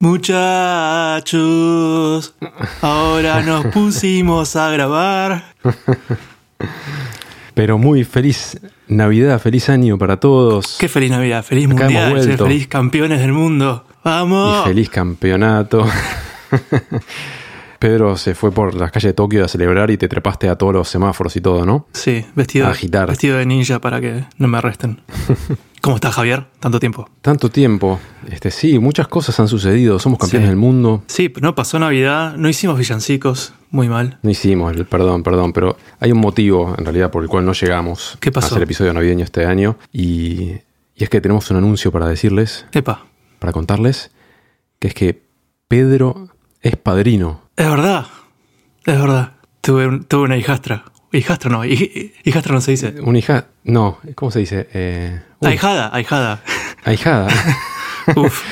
Muchachos, ahora nos pusimos a grabar. Pero muy feliz Navidad, feliz año para todos. Qué feliz Navidad, feliz Acá mundial, feliz campeones del mundo. ¡Vamos! Y feliz campeonato. Pedro se fue por las calles de Tokio a celebrar y te trepaste a todos los semáforos y todo, ¿no? Sí, vestido, A agitar. vestido de ninja para que no me arresten. ¿Cómo estás, Javier? Tanto tiempo. Tanto tiempo. Este, sí, muchas cosas han sucedido. Somos campeones Sí. del mundo. Sí, no pasó Navidad, no hicimos villancicos, muy mal. No hicimos, el- perdón, perdón, pero hay un motivo en realidad por el cual no llegamos ¿Qué pasó? a hacer episodio navideño este año. Y, y es que tenemos un anuncio para decirles, Epa, para contarles, que es que Pedro es padrino. Es verdad, es verdad. Tuve, un- tuve una hijastra. Hijastra no, hij- hijastra no se dice. Una hija, no, ¿cómo se dice? Eh, Ahijada, ahijada. ahijada. Uf,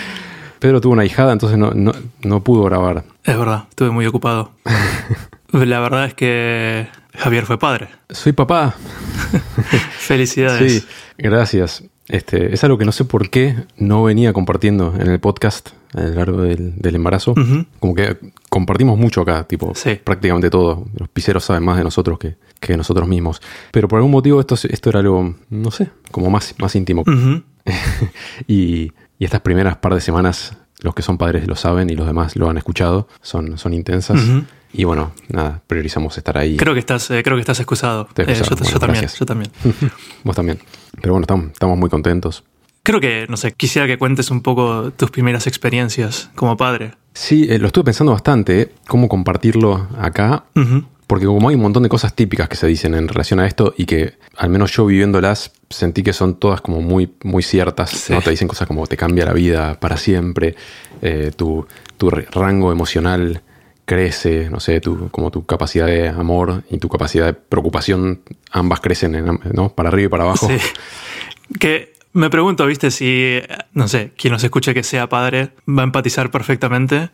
Pedro tuvo una hijada, entonces no, no, no pudo grabar. es verdad, estuve muy ocupado. La verdad es que Javier fue padre. Soy papá. Felicidades. Sí, gracias. Este, es algo que no sé por qué no venía compartiendo en el podcast a lo largo del, del embarazo. Como que compartimos mucho acá, tipo, Sí. prácticamente todo. Los piseros saben más de nosotros que, que nosotros mismos. Pero por algún motivo esto, esto era algo, no sé, como más, más íntimo. Y, y estas primeras par de semanas, los que son padres lo saben y los demás lo han escuchado, son, son intensas. Y bueno, nada, priorizamos estar ahí. Creo que estás, eh, creo que estás excusado. Eh, yo, yo también, yo también. Vos también. Pero bueno, estamos, estamos muy contentos. Creo que, no sé, quisiera que cuentes un poco tus primeras experiencias como padre. Sí, eh, lo estuve pensando bastante, eh, cómo compartirlo acá, porque como hay un montón de cosas típicas que se dicen en relación a esto y que al menos yo viviéndolas sentí que son todas como muy, muy ciertas, Sí. ¿no? Te dicen cosas como te cambia la vida para siempre, eh, tu, tu rango emocional crece, no sé, tu, como tu capacidad de amor y tu capacidad de preocupación, ambas crecen, en ¿no? Para arriba y para abajo. Sí. Que me pregunto, viste, si, no sé, quien nos escuche que sea padre va a empatizar perfectamente.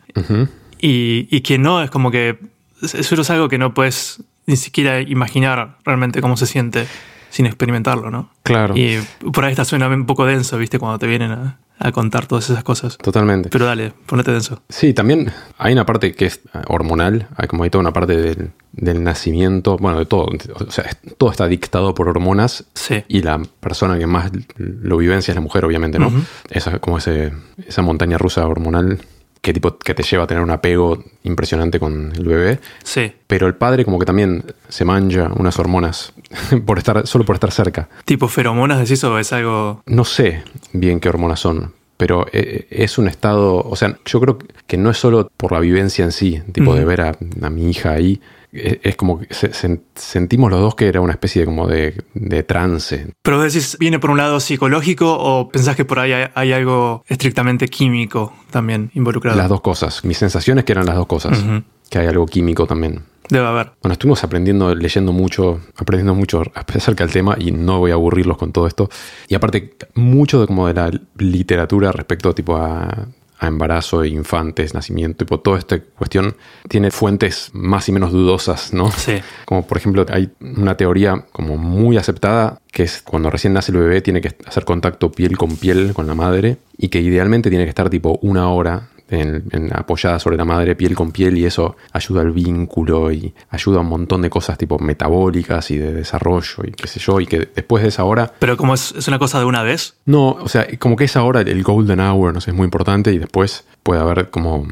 Y, y quien no, es como que eso es algo que no puedes ni siquiera imaginar realmente cómo se siente sin experimentarlo, ¿no? Claro, Y por ahí está suena un poco denso, viste, cuando te vienen a, a contar todas esas cosas. totalmente. Pero dale, ponete denso. Sí, también hay una parte que es eh, hormonal, hay como hay toda una parte del, del nacimiento, bueno, de todo, o sea, todo está dictado por hormonas Sí. y la persona que más lo vivencia es la mujer, obviamente, ¿no? Esa, como ese, esa montaña rusa hormonal que, tipo, que te lleva a tener un apego impresionante con el bebé, Sí. pero el padre como que también se manja unas hormonas por estar, solo por estar cerca. Tipo feromonas, decís, o es algo. No sé bien qué hormonas son, pero eh, es un estado, o sea, yo creo que no es solo por la vivencia en sí, tipo de ver a, a mi hija ahí, es, es como que se- se- sentimos los dos que era una especie de como de, de trance. Pero decís, ¿viene por un lado psicológico o pensás que por ahí hay, hay algo estrictamente químico también involucrado? Las dos cosas, mis sensaciones que eran las dos cosas, que hay algo químico también. Debe haber. Bueno, estuvimos aprendiendo, leyendo mucho, aprendiendo mucho acerca del tema y no voy a aburrirlos con todo esto. Y aparte, mucho de como de la literatura respecto tipo a, a embarazo, infantes, nacimiento, tipo toda esta cuestión tiene fuentes más y menos dudosas, ¿no? Sí. Como por ejemplo, hay una teoría como muy aceptada que es cuando recién nace el bebé tiene que hacer contacto piel con piel con la madre y que idealmente tiene que estar tipo una hora en- en- apoyada sobre la madre piel con piel y eso ayuda al vínculo y ayuda a un montón de cosas tipo metabólicas y de desarrollo y qué sé yo y que después de esa hora Pero como es, es una cosa de una vez. no, o sea, como que esa hora, el golden hour, no sé, es muy importante y después puede haber como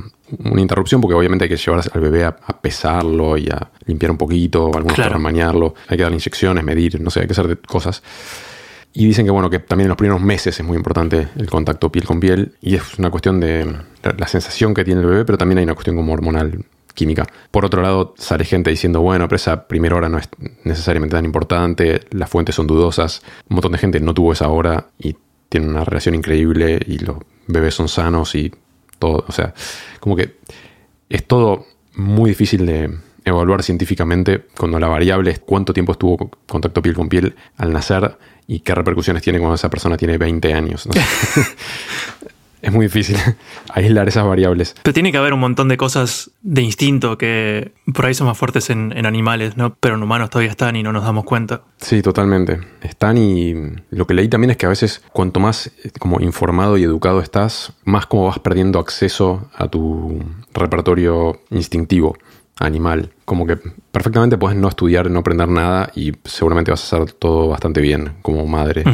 una interrupción porque obviamente hay que llevar al bebé a, a pesarlo y a limpiar un poquito, algunos Claro. para hay que darle inyecciones, medir, no sé, hay que hacer de- cosas. Y dicen que bueno, que también en los primeros meses es muy importante el contacto piel con piel y es una cuestión de la, sensación que tiene el bebé, pero también hay una cuestión como hormonal química. Por otro lado, sale gente diciendo, bueno, pero esa primera hora no es necesariamente tan importante, las fuentes son dudosas, un montón de gente no tuvo esa hora y tiene una relación increíble y los bebés son sanos y todo, o sea, como que es todo muy difícil de evaluar científicamente cuando la variable es cuánto tiempo estuvo con- contacto piel con piel al nacer y qué repercusiones tiene cuando esa persona tiene 20 años. ¿no? es muy difícil aislar esas variables. Pero tiene que haber un montón de cosas de instinto que por ahí son más fuertes en, en animales, ¿no? Pero en humanos todavía están y no nos damos cuenta. Sí, totalmente. Están y lo que leí también es que a veces cuanto más eh, como informado y educado estás, más como vas perdiendo acceso a tu repertorio instintivo animal. Como que perfectamente puedes no estudiar, no aprender nada y seguramente vas a hacer todo bastante bien como madre.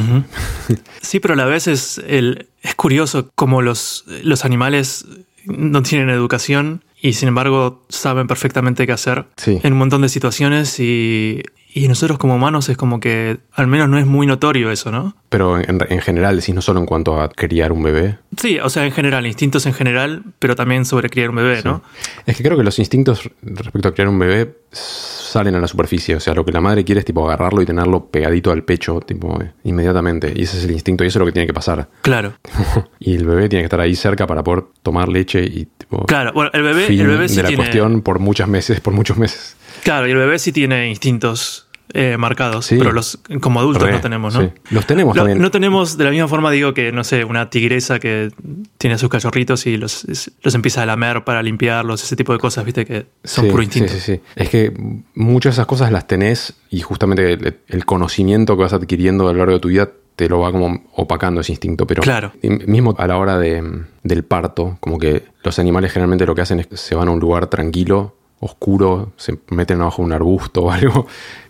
Sí, pero a la vez es, el, es curioso cómo los, los animales no tienen educación y sin embargo saben perfectamente qué hacer Sí. en un montón de situaciones y, y nosotros como humanos es como que al menos no es muy notorio eso, ¿no? Pero en, en general, decís no solo en cuanto a criar un bebé. Sí, o sea, en general, instintos en general, pero también sobre criar un bebé, ¿no? Es que creo que los instintos respecto a criar un bebé salen a la superficie. O sea, lo que la madre quiere es tipo agarrarlo y tenerlo pegadito al pecho, tipo, eh, inmediatamente. Y ese es el instinto y eso es lo que tiene que pasar. Claro, y el bebé tiene que estar ahí cerca para poder tomar leche y tipo. claro. Bueno, el bebé, fin el bebé sí de la tiene. cuestión por muchos meses, por muchos meses. Claro, y el bebé sí tiene instintos eh, marcados, Sí. pero los como adultos Re, no tenemos, ¿no? sí. Los tenemos Lo- también. no tenemos, de la misma forma digo que, no sé, una tigresa que tiene sus cachorritos y los, los empieza a lamer para limpiarlos, ese tipo de cosas, viste, que son Sí, puro instinto. Sí, sí, sí. Es que muchas de esas cosas las tenés y justamente el, el conocimiento que vas adquiriendo a lo largo de tu vida te lo va como opacando ese instinto. Pero Claro. mismo a la hora de- del parto, como que los animales generalmente lo que hacen es que se van a un lugar tranquilo, oscuro, se meten abajo de un arbusto o algo,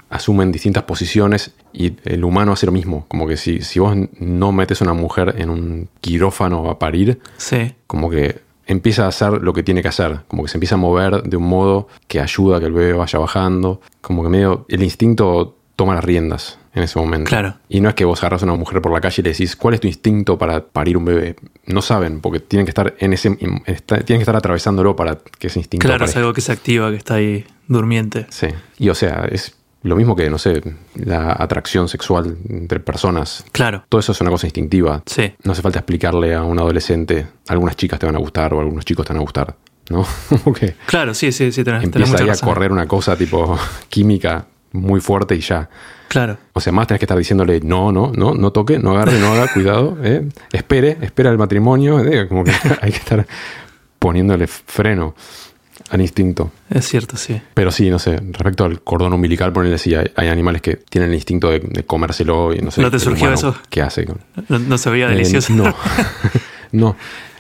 asumen distintas posiciones y el humano hace lo mismo. Como que si, si vos no metes a una mujer en un quirófano a parir, Sí, como que empieza a hacer lo que tiene que hacer, como que se empieza a mover de un modo que ayuda a que el bebé vaya bajando, como que medio el instinto toma las riendas en ese momento. Claro. Y no es que vos agarras a una mujer por la calle y le decís, ¿cuál es tu instinto para parir un bebé? No saben, porque tienen que estar en ese está- tienen que estar atravesándolo para que ese instinto claro, es algo que se activa, que está ahí durmiente. Sí. Y o sea, es lo mismo que, no sé, la atracción sexual entre personas. Claro, Todo eso es una cosa instintiva. sí. No hace falta explicarle a un adolescente, algunas chicas te van a gustar o algunos chicos te van a gustar, ¿no? Que Claro, sí, sí, sí, tenés, tenés empieza ahí a correr una cosa tipo química muy fuerte y ya. Claro, O sea, más tenés que estar diciéndole, no, no, no, no toque, no agarre, no haga, cuidado, eh. espere, espera el matrimonio, eh, como que hay que estar poniéndole freno al instinto. es cierto, sí. Pero sí, no sé, respecto al cordón umbilical, ponele sí, hay, hay animales que tienen el instinto de, de comérselo y no sé. ¿No te surgió eso? ¿Qué hace? No, no se veía Eh, delicioso. no. no.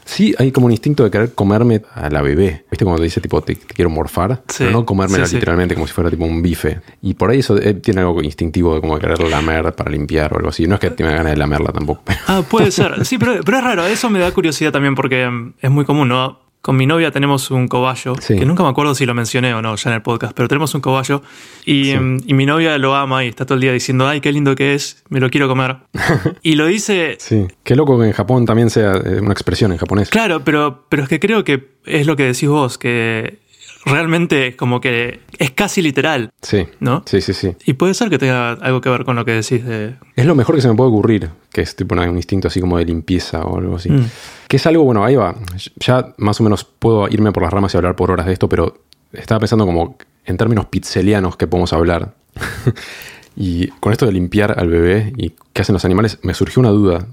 Sí, hay como un instinto de querer comerme a la bebé. ¿Viste cuando te dice tipo te, te quiero morfar? Sí, Pero no comérmela sí, sí. literalmente como si fuera tipo un bife. Y por ahí eso eh, tiene algo instintivo de como querer lamer para limpiar o algo así. No es que tenga ganas de lamerla tampoco. Ah, puede ser. Sí, pero, pero es raro. Eso me da curiosidad también porque mm, es muy común, ¿no? Con mi novia tenemos un cobayo, Sí. que nunca me acuerdo si lo mencioné o no ya en el podcast, pero tenemos un cobayo y, Sí. mm, y mi novia lo ama y está todo el día diciendo, ay, qué lindo que es, me lo quiero comer. y lo dice, Sí. Qué loco que en Japón también sea eh, una expresión en japonés. claro, pero, pero es que creo que es lo que decís vos, que realmente es como que es casi literal, Sí. ¿no? Sí, sí, sí. Y puede ser que tenga algo que ver con lo que decís de... Es lo mejor que se me puede ocurrir, que es tipo un instinto así como de limpieza o algo así. Mm. Que es algo, bueno, ahí va. Ya más o menos puedo irme por las ramas y hablar por horas de esto, pero estaba pensando como en términos pizzelianos que podemos hablar. y con esto de limpiar al bebé y qué hacen los animales, me surgió una duda,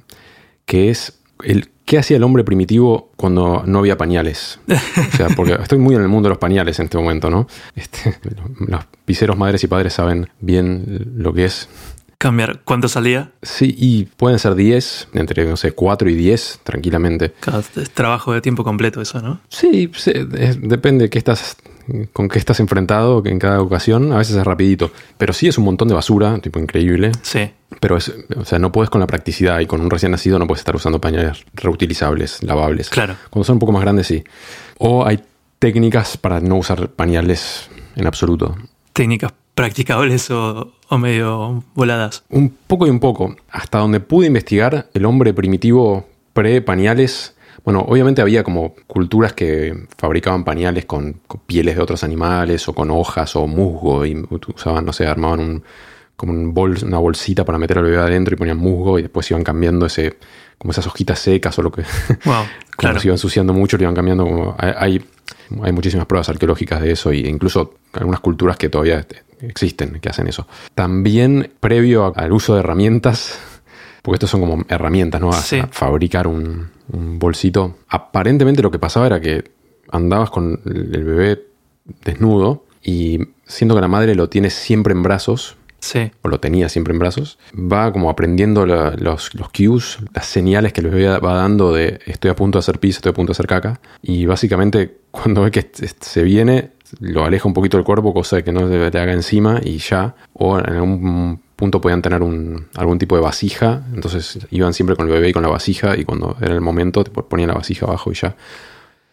que es el qué hacía el hombre primitivo cuando no había pañales. O sea, porque estoy muy en el mundo de los pañales en este momento, ¿no? Este, los pizzeros madres y padres saben bien lo que es Cambiar cuánto salía. Sí, y pueden ser 10, entre, no sé, 4 y 10, tranquilamente. Es trabajo de tiempo completo eso, ¿no? Sí, sí, es- depende de qué estás, con qué estás enfrentado en cada ocasión. A veces es rapidito. Pero sí es un montón de basura, tipo increíble. Sí. Pero es, o sea, no puedes con la practicidad y con un recién nacido no puedes estar usando pañales reutilizables, lavables. Claro. Cuando son un poco más grandes, sí. O hay técnicas para no usar pañales en absoluto. técnicas practicables o, o medio voladas. Un poco y un poco. Hasta donde pude investigar, el hombre primitivo pre-pañales. Bueno, obviamente había como culturas que fabricaban pañales con, con pieles de otros animales o con hojas o musgo y usaban, no sé, armaban un, como un bol, una bolsita para meter al bebé adentro y ponían musgo y después iban cambiando ese, como esas hojitas secas o lo que, Wow, como claro. se iban ensuciando mucho, lo iban cambiando. Como, hay, hay, muchísimas pruebas arqueológicas de eso e incluso algunas culturas que todavía existen que hacen eso. También previo al uso de herramientas, porque estos son como herramientas, ¿no? A, Sí. a fabricar un, un bolsito. Aparentemente lo que pasaba era que andabas con el bebé desnudo y siendo que la madre lo tiene siempre en brazos, Sí. o lo tenía siempre en brazos, va como aprendiendo la- los, los cues, las señales que el bebé va dando de estoy a punto de hacer pis, estoy a punto de hacer caca. Y básicamente cuando ve que se viene, lo aleja un poquito del cuerpo, cosa de que no se le haga encima y ya. O en algún punto podían tener un- algún tipo de vasija, entonces iban siempre con el bebé y con la vasija y cuando era el momento tipo, ponían la vasija abajo y ya.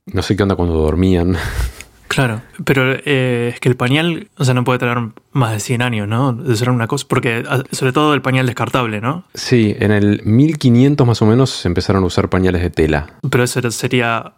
No sé qué onda cuando dormían. Claro, pero eh, es que el pañal, o sea, no puede tener más de 100 años, ¿no? De ser una cosa, porque ah, sobre todo el pañal descartable, ¿no? Sí, en el 1500 más o menos se empezaron a usar pañales de tela. Pero eso sería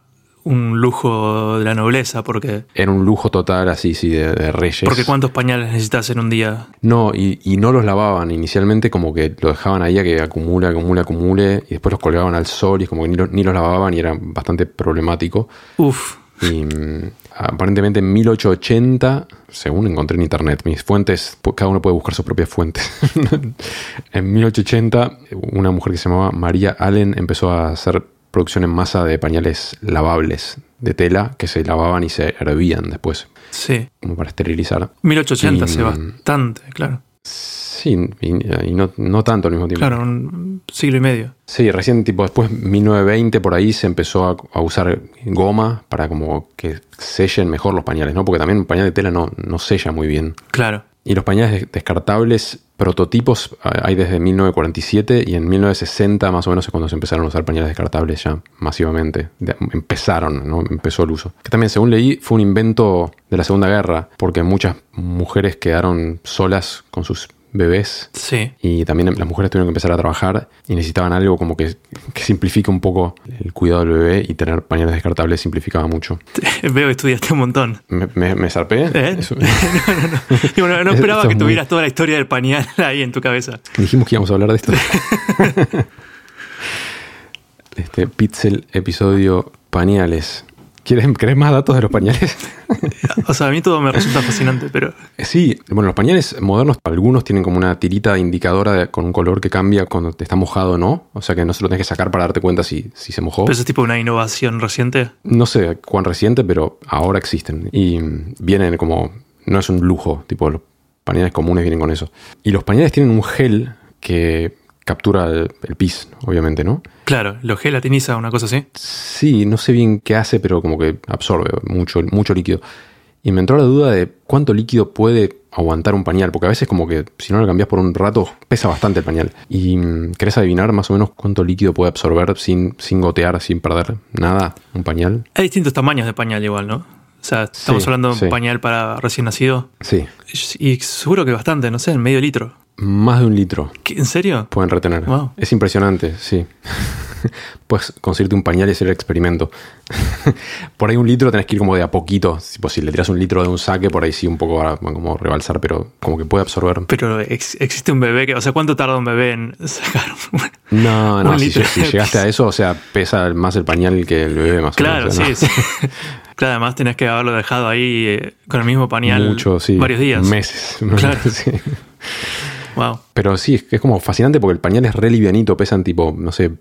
un lujo de la nobleza, porque, Era un lujo total así, sí, de, de reyes. porque ¿cuántos pañales necesitas en un día? No, y, y no los lavaban. Inicialmente como que lo dejaban ahí a que acumule, acumule, acumule. Y después los colgaban al sol y es como que ni, lo- ni los lavaban y era bastante problemático. Uf, Y mm, aparentemente en 1880, según encontré en internet, mis fuentes, pu- cada uno puede buscar sus propias fuentes. en 1880, una mujer que se llamaba María Allen empezó a hacer producción en masa de pañales lavables de tela que se lavaban y se hervían después, sí. como para esterilizar. 1880 Y, hace mm, bastante, claro. Sí, y, y no, no tanto al mismo tiempo. Claro, un siglo y medio. Sí, recién tipo después 1920 por ahí se empezó a, a usar goma para como que sellen mejor los pañales, ¿no? Porque también un pañal de tela no, no sella muy bien. Claro. Y los pañales des- descartables, prototipos, ah, hay desde 1947 y en 1960 más o menos es cuando se empezaron a usar pañales descartables ya masivamente. Empezaron, ¿no? Empezó el uso. Que también, según leí, fue un invento de la Segunda Guerra, porque muchas mujeres quedaron solas con sus bebés Sí. y también las mujeres tuvieron que empezar a trabajar y necesitaban algo como que, que simplifique un poco el cuidado del bebé y tener pañales descartables simplificaba mucho. Veo que estudiaste un montón. ¿Me, me, me zarpé? ¿Eh? Eso- Digo, no, no Esto esperaba es que muy- tuvieras toda la historia del pañal ahí en tu cabeza. Dijimos que íbamos a hablar de esto. este Pixel episodio pañales. ¿Quieres, ¿Querés más datos de los pañales? O sea, a mí todo me resulta fascinante, pero Sí, bueno, los pañales modernos, algunos tienen como una tirita indicadora de- con un color que cambia cuando te está mojado o no. O sea que no se lo tenés que sacar para darte cuenta si, si se mojó. pero eso es tipo una innovación reciente. No sé cuán reciente, pero ahora existen. Y vienen como. No es un lujo, tipo los pañales comunes vienen con eso. Y los pañales tienen un gel que captura el, el pis, obviamente, ¿no? Claro, lo gelatiniza, una cosa así. Sí, no sé bien qué hace, pero como que absorbe mucho, mucho líquido. Y me entró la duda de cuánto líquido puede aguantar un pañal, porque a veces como que si no lo cambias por un rato, pesa bastante el pañal. Y mm, ¿querés adivinar más o menos cuánto líquido puede absorber sin, sin gotear, sin perder nada un pañal? Hay distintos tamaños de pañal igual, ¿no? O sea, estamos Sí, hablando de un sí. pañal para recién nacido. Sí, Y seguro que bastante, no sé, medio litro. Más de un litro. ¿Qué? ¿En serio? pueden retener. Wow. Es impresionante, sí. Puedes conseguirte un pañal y hacer el experimento. por ahí un litro tenés que ir como de a poquito. Tipo, si le tiras un litro de un saque, por ahí sí un poco va como rebalsar, pero como que puede absorber. Pero ex- existe un bebé que. O sea, ¿cuánto tarda un bebé en sacar un- No, no, Un si, litro si de llegaste a eso, o sea, pesa más el pañal que el bebé más Claro, o menos. sí, o sea, sí. claro, además tenés que haberlo dejado ahí eh, con el mismo pañal Mucho, sí. varios días. Meses. Claro. Sí. Wow. Pero sí, es es como fascinante porque el pañal es re livianito, pesan tipo, no sé,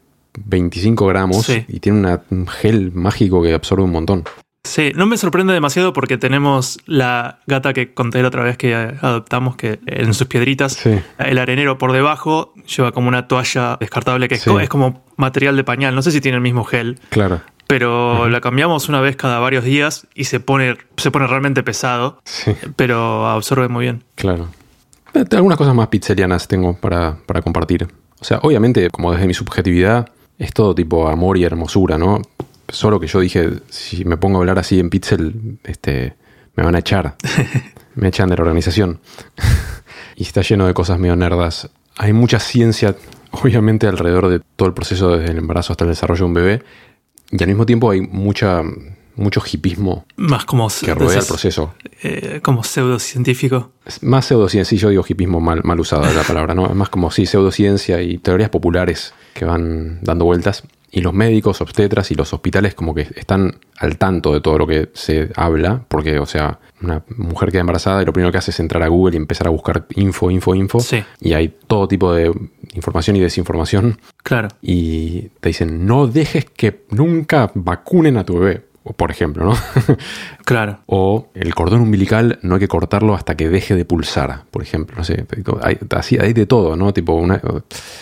25 gramos Sí. y tiene una- un gel mágico que absorbe un montón. Sí, no me sorprende demasiado porque tenemos la gata que conté la otra vez que adoptamos, que en sus piedritas, Sí. el arenero por debajo lleva como una toalla descartable que es, Sí. es como material de pañal. No sé si tiene el mismo gel, Claro. pero la cambiamos una vez cada varios días y se pone, se pone realmente pesado, Sí. pero absorbe muy bien. Claro. Eh, Algunas cosas más pizzerianas tengo para, para compartir. O sea, obviamente, como desde mi subjetividad, es todo tipo amor y hermosura, ¿no? Solo que yo dije, si me pongo a hablar así en Pixel, este, me van a echar. me echan de la organización. y está lleno de cosas medio nerdas. Hay mucha ciencia, obviamente, alrededor de todo el proceso desde el embarazo hasta el desarrollo de un bebé. Y al mismo tiempo hay mucha, mucho hipismo Más como, que rodea el proceso. eh, como pseudocientífico. Es más pseudociencia, sí, yo digo hipismo mal, mal usado la palabra, ¿no? Es más como sí, pseudociencia y teorías populares que van dando vueltas. Y los médicos, obstetras y los hospitales como que están al tanto de todo lo que se habla, porque, o sea, una mujer queda embarazada y lo primero que hace es entrar a Google y empezar a buscar info, info, info. Sí. Y hay todo tipo de información y desinformación. Claro. Y te dicen, no dejes que nunca vacunen a tu bebé. O, Por ejemplo, ¿no? Claro. o el cordón umbilical no hay que cortarlo hasta que deje de pulsar, por ejemplo. No sé, hay, así, hay de todo, ¿no? Tipo una,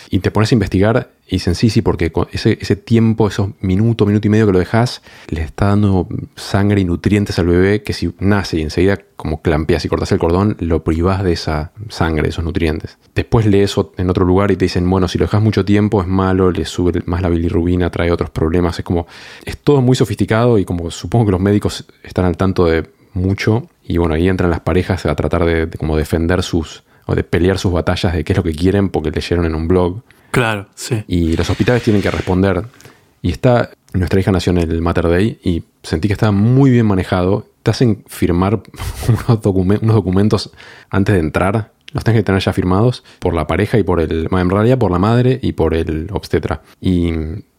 y te pones a investigar y dicen, sí, sí, porque ese, ese tiempo, esos minutos, minuto y medio que lo dejas, le está dando sangre y nutrientes al bebé que si nace y enseguida como clampeas y cortas el cordón, lo privás de esa sangre, de esos nutrientes. Después lees en otro lugar y te dicen, bueno, si lo dejas mucho tiempo es malo, le sube más la bilirrubina, trae otros problemas. Es como, es todo muy sofisticado y como supongo que los médicos están al tanto de mucho y bueno, ahí entran las parejas a tratar de, de como defender sus, o de pelear sus batallas de qué es lo que quieren porque leyeron en un blog. Claro, sí. Y los hospitales tienen que responder. Y está, nuestra hija nació en el Mater Day y sentí que estaba muy bien manejado. Te hacen firmar unos, documen- unos documentos antes de entrar. Los tienes que tener ya firmados por la pareja y por el, en realidad por la madre y por el obstetra. Y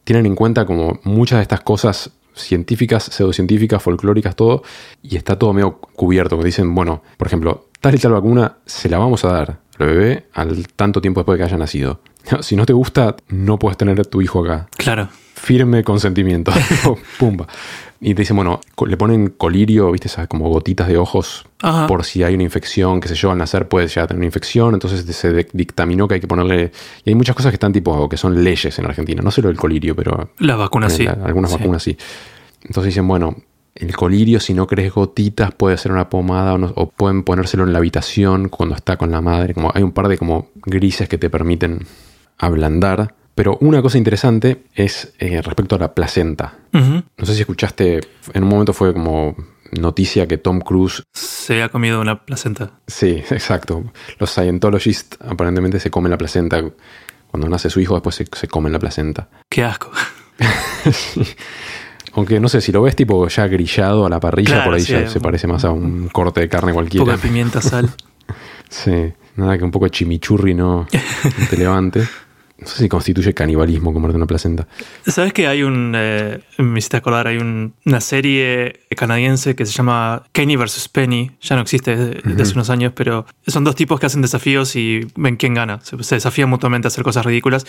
tienen en cuenta como muchas de estas cosas científicas, pseudocientíficas, folclóricas, todo, y está todo medio cubierto. Dicen, bueno, por ejemplo, tal y tal vacuna se la vamos a dar al bebé al tanto tiempo después de que haya nacido. Si no te gusta, no puedes tener a tu hijo acá. Claro. Firme consentimiento. Pumba. Y te dicen, bueno, le ponen colirio, viste, esas como gotitas de ojos Ajá. por si hay una infección, qué sé yo, al nacer puede ya tener una infección, entonces se dictaminó que hay que ponerle... Y hay muchas cosas que están tipo, que son leyes en Argentina, no solo el colirio, pero Las vacunas sí. Ponele, Algunas Sí. vacunas sí. Entonces dicen, bueno, el colirio, si no crees gotitas, puede ser una pomada o, no- o pueden ponérselo en la habitación cuando está con la madre. Como hay un par de como grises que te permiten ablandar. Pero una cosa interesante es eh, respecto a la placenta. No sé si escuchaste, en un momento fue como noticia que Tom Cruise, Se ha comido una placenta. sí, exacto, los Scientologists aparentemente se comen la placenta. Cuando nace su hijo, después se, se comen la placenta. Qué asco. Aunque no sé, si lo ves tipo ya grillado a la parrilla, Claro, por ahí sí, ya un- se parece más a un corte de carne cualquiera. de pimienta, sal. Sí, nada que un poco de chimichurri no, no te levante. No sé si constituye canibalismo comerte una placenta. ¿Sabes que hay un. eh, me hiciste acordar, hay un- una serie canadiense que se llama Kenny vs. Penny. Ya no existe desde, desde hace unos años, pero son dos tipos que hacen desafíos y ven quién gana. Se, se desafían mutuamente a hacer cosas ridículas.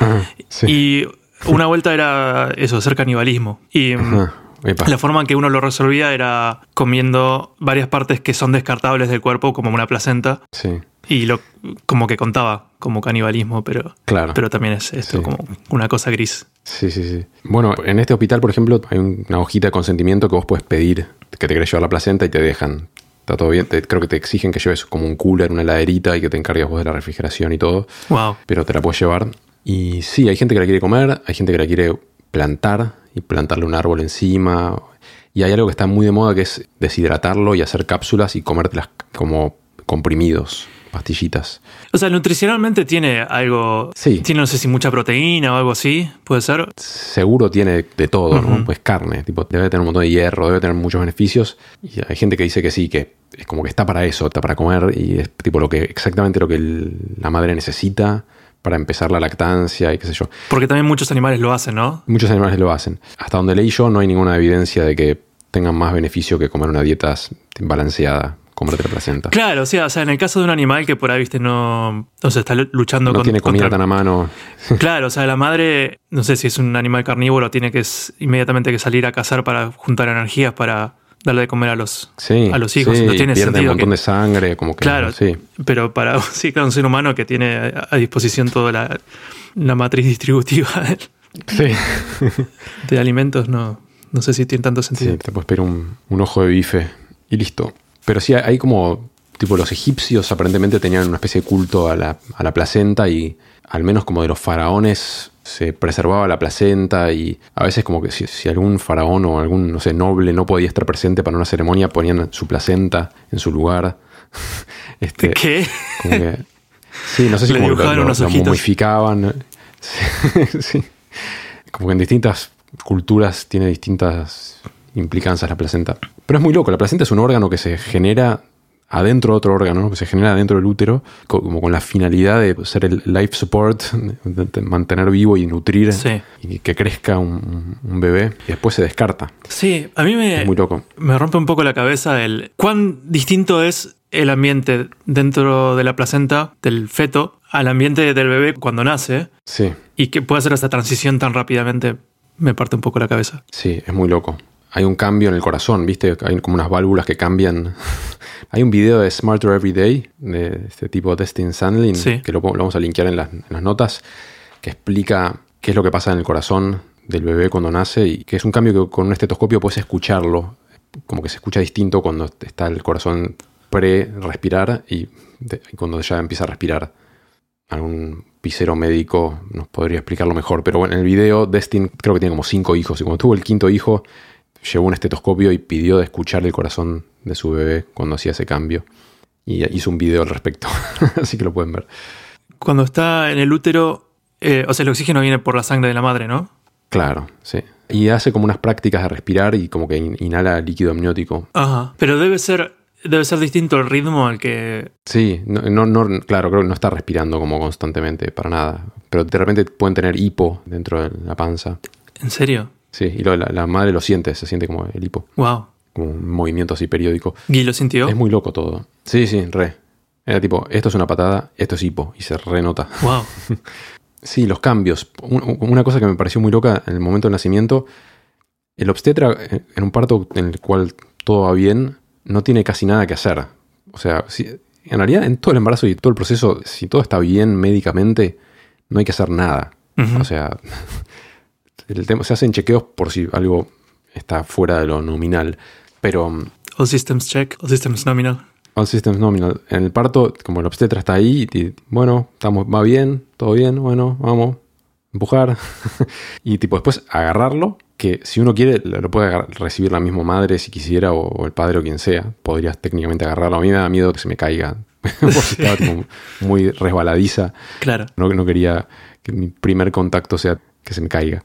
Ah, sí. Y una vuelta era eso, hacer canibalismo. Y. mm, epa. La forma en que uno lo resolvía era comiendo varias partes que son descartables del cuerpo, como una placenta, Sí, y lo como que contaba como canibalismo, pero, claro. pero también es esto Sí. como una cosa gris. Sí, sí, sí. Bueno, en este hospital, por ejemplo, hay una hojita de consentimiento que vos puedes pedir que te querés llevar la placenta y te dejan. Está todo bien. Te- creo que te exigen que lleves como un cooler, una heladerita y que te encargues vos de la refrigeración y todo. Wow. pero te la puedes llevar. Y sí, hay gente que la quiere comer, hay gente que la quiere plantar y plantarle un árbol encima. Y hay algo que está muy de moda que es deshidratarlo y hacer cápsulas y comértelas como comprimidos, pastillitas. O sea, nutricionalmente tiene algo. Sí. Tiene, no sé si mucha proteína o algo así. Puede ser. Seguro tiene de todo, ¿no? Pues carne, tipo, debe tener un montón de hierro, debe tener muchos beneficios. Y hay gente que dice que sí, que es como que está para eso, está para comer y es tipo lo que exactamente lo que el- la madre necesita para empezar la lactancia y qué sé yo. Porque también muchos animales lo hacen, ¿no? Muchos animales lo hacen. Hasta donde leí yo no hay ninguna evidencia de que tengan más beneficio que comer una dieta balanceada, comerte la placenta. Claro, o sea, o sea, en el caso de un animal que por ahí, viste, no. O sea, está luchando No con- tiene comida contra- tan a mano. Claro, o sea, la madre, no sé si es un animal carnívoro, tiene que inmediatamente que salir a cazar para juntar energías para darle de comer a los, Sí, a los hijos. sí, Entonces tiene pierde un sentido montón que- de sangre, como que Claro, sí. pero para sí, claro, un ser humano que tiene a a disposición toda la, la matriz distributiva Sí, de alimentos, no, no sé si tiene tanto sentido. sí, te puedes pedir un, un ojo de bife y listo. Pero sí, hay como, tipo, los egipcios aparentemente tenían una especie de culto a la, a la placenta y al menos como de los faraones se preservaba la placenta y a veces como que si, si algún faraón o algún, no sé, noble no podía estar presente para una ceremonia, ponían su placenta en su lugar. Este, ¿Qué? como que- sí, no sé si Le como que lo, lo momificaban. Sí, sí. Como que en distintas culturas tiene distintas implicancias la placenta. Pero es muy loco, la placenta es un órgano que se genera adentro de otro órgano, que se genera adentro del útero, como con la finalidad de ser el life support, de mantener vivo y nutrir y que crezca un, bebé, y después se descarta. Sí, a mí me, muy loco. me rompe un poco la cabeza el cuán distinto es el ambiente dentro de la placenta del feto al ambiente del bebé cuando nace. Sí. Y que puede hacer esta transición tan rápidamente, me parte un poco la cabeza. Sí, es muy loco. Hay un cambio en el corazón, ¿viste? Hay como unas válvulas que cambian. Hay un video de Smarter Every Day, de este tipo Destin Sandlin, que lo, vamos a linkear en las, notas, que explica qué es lo que pasa en el corazón del bebé cuando nace y que es un cambio que con un estetoscopio puedes escucharlo, como que se escucha distinto cuando está el corazón pre-respirar y, cuando ya empieza a respirar. Algún pisero médico nos podría explicarlo mejor, pero bueno, en el video Destin creo que tiene como cinco hijos y cuando tuvo el quinto hijo llevó un estetoscopio y pidió de escuchar el corazón de su bebé cuando hacía ese cambio. Y hizo un video al respecto, así que lo pueden ver. Cuando está en el útero, eh, o sea, el oxígeno viene por la sangre de la madre, ¿no? Claro, sí. Y hace como unas prácticas de respirar y como que inhala líquido amniótico. Ajá. Pero debe ser, debe ser distinto el ritmo al que. Sí, no, no, claro, creo que no está respirando como constantemente, para nada. Pero de repente pueden tener hipo dentro de la panza. ¿En serio? Sí, y la, madre lo siente, se siente como el hipo. Wow. Como un movimiento así periódico. ¿Y lo sintió? Es muy loco todo. Sí, sí, re. Era tipo, esto es una patada, esto es hipo, y se renota. Wow. sí, los cambios. Una cosa que me pareció muy loca en el momento del nacimiento, el obstetra, en un parto en el cual todo va bien, no tiene casi nada que hacer. O sea, si, en realidad en todo el embarazo y todo el proceso, si todo está bien médicamente, no hay que hacer nada. O sea, el tema, se hacen chequeos por si algo está fuera de lo nominal, pero... Mm, all systems check, all systems nominal. All systems nominal. En el parto, como el obstetra está ahí, y, bueno, estamos, va bien, todo bien, bueno, vamos, empujar. y tipo después agarrarlo, que si uno quiere lo puede recibir la misma madre si quisiera, o, el padre o quien sea. Podrías técnicamente agarrarlo. A mí me da miedo que se me caiga. porque estaba muy resbaladiza. Claro. No, no quería que mi primer contacto sea que se me caiga.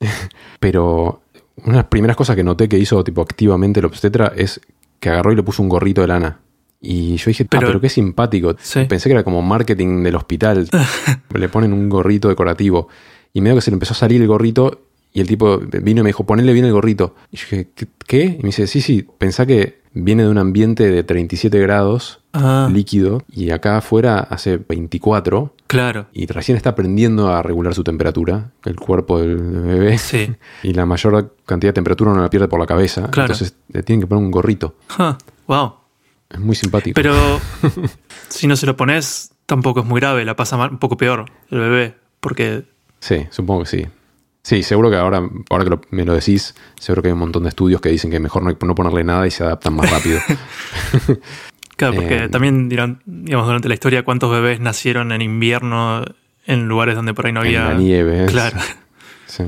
Pero una de las primeras cosas que noté que hizo tipo activamente el obstetra es que agarró y le puso un gorrito de lana. Y yo dije, ah, pero, qué simpático. Pensé que era como marketing del hospital. le ponen un gorrito decorativo. Y medio que se le empezó a salir el gorrito y el tipo vino y me dijo, ponele bien el gorrito. Y yo dije, ¿qué? Y me dice, sí, sí, pensá que viene de un ambiente de 37 grados ah. líquido y acá afuera hace 24. Claro. Y recién está aprendiendo a regular su temperatura, el cuerpo del bebé. Sí. Y la mayor cantidad de temperatura no la pierde por la cabeza. Claro. Entonces le tienen que poner un gorrito. Wow. Es muy simpático. Pero si no se lo pones, tampoco es muy grave, la pasa un poco peor el bebé, porque... Sí, supongo que sí. Sí, seguro que ahora, ahora que me lo decís, seguro que hay un montón de estudios que dicen que mejor no, no ponerle nada y se adaptan más rápido. claro, porque eh, también dirán, digamos, durante la historia, cuántos bebés nacieron en invierno en lugares donde por ahí no había. En la nieve. Claro. Sí.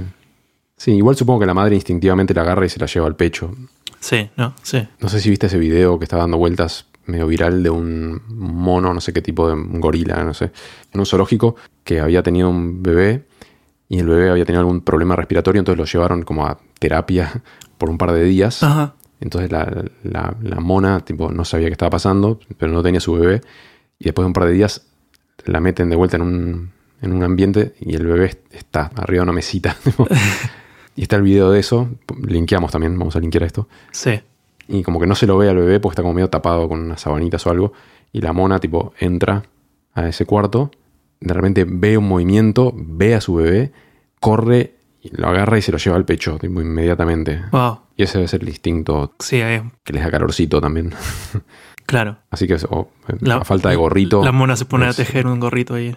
sí, igual supongo que la madre instintivamente la agarra y se la lleva al pecho. Sí, no, sí. No sé si viste ese video que estaba dando vueltas medio viral de un mono, no sé qué tipo de un gorila, no sé, en un zoológico que había tenido un bebé y el bebé había tenido algún problema respiratorio, entonces lo llevaron como a terapia por un par de días. Entonces la, mona tipo, no sabía qué estaba pasando, pero no tenía su bebé. Y después de un par de días la meten de vuelta en un, en un ambiente y el bebé está arriba de una mesita. y está el video de eso. Linkeamos también, vamos a linkear esto. Sí. Y como que no se lo ve al bebé porque está como medio tapado con unas sabanitas o algo. Y la mona tipo entra a ese cuarto de repente ve un movimiento, ve a su bebé, corre, lo agarra y se lo lleva al pecho inmediatamente. Y ese debe ser el instinto sí, que les da calorcito también. Claro. Así que la, falta de gorrito. La mona se pone a tejer un gorrito ahí.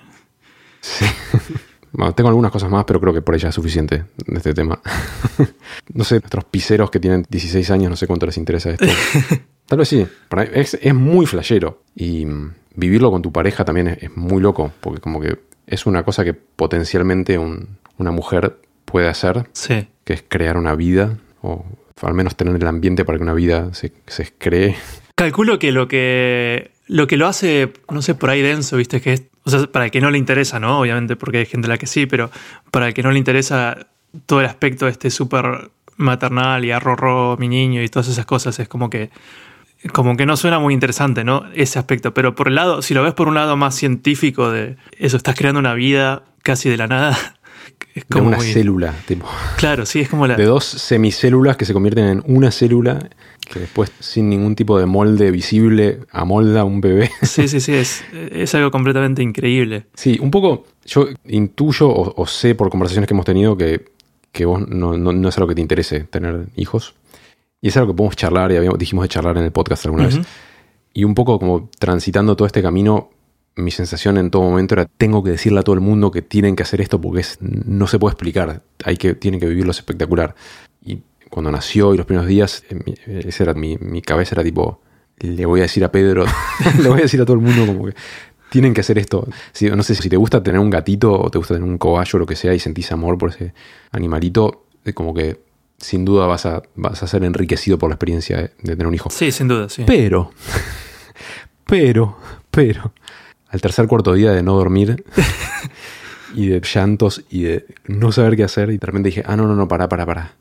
Sí. Bueno, tengo algunas cosas más, pero creo que por ella es suficiente de este tema. no sé, nuestros piseros que tienen 16 años, no sé cuánto les interesa esto. Tal vez sí. Es, es muy flashero. Y vivirlo con tu pareja también es, muy loco, porque como que es una cosa que potencialmente una mujer puede hacer, sí. que es crear una vida, o al menos tener el ambiente para que una vida se, se cree. Calculo que lo que lo que lo hace, no sé, por ahí denso, viste, que es, o sea, para el que no le interesa, ¿no? Obviamente, porque hay gente a la que sí, pero para el que no le interesa todo el aspecto este súper maternal y arrorro mi niño y todas esas cosas, es como que como que no suena muy interesante, ¿no? Ese aspecto. Pero por el lado, si lo ves por un lado más científico de eso, estás creando una vida casi de la nada. Es como de una célula, tipo. Claro, sí, es como la. De dos semicélulas que se convierten en una célula que después, sin ningún tipo de molde visible, amolda un bebé. Sí, sí, sí, es, es algo completamente increíble. Sí, un poco. Yo intuyo o, sé por conversaciones que hemos tenido que, que vos no, no, es algo que te interese tener hijos. Y es algo que podemos charlar, y habíamos, dijimos de charlar en el podcast alguna vez. Y un poco como transitando todo este camino, mi sensación en todo momento era, tengo que decirle a todo el mundo que tienen que hacer esto porque es, no se puede explicar, hay que, tienen que vivirlo espectacular. Y cuando nació y los primeros días, eh, esa era mi, mi cabeza era tipo, le voy a decir a Pedro, le voy a decir a todo el mundo como que tienen que hacer esto. Si, no sé si te gusta tener un gatito o te gusta tener un cobayo o lo que sea y sentís amor por ese animalito, como que sin duda vas a, vas a ser enriquecido por la experiencia de, tener un hijo. Sí, sin duda, sí. Pero, pero, pero, al tercer cuarto día de no dormir y de llantos y de no saber qué hacer, y de repente dije, ah, no, no, no, para, para, para.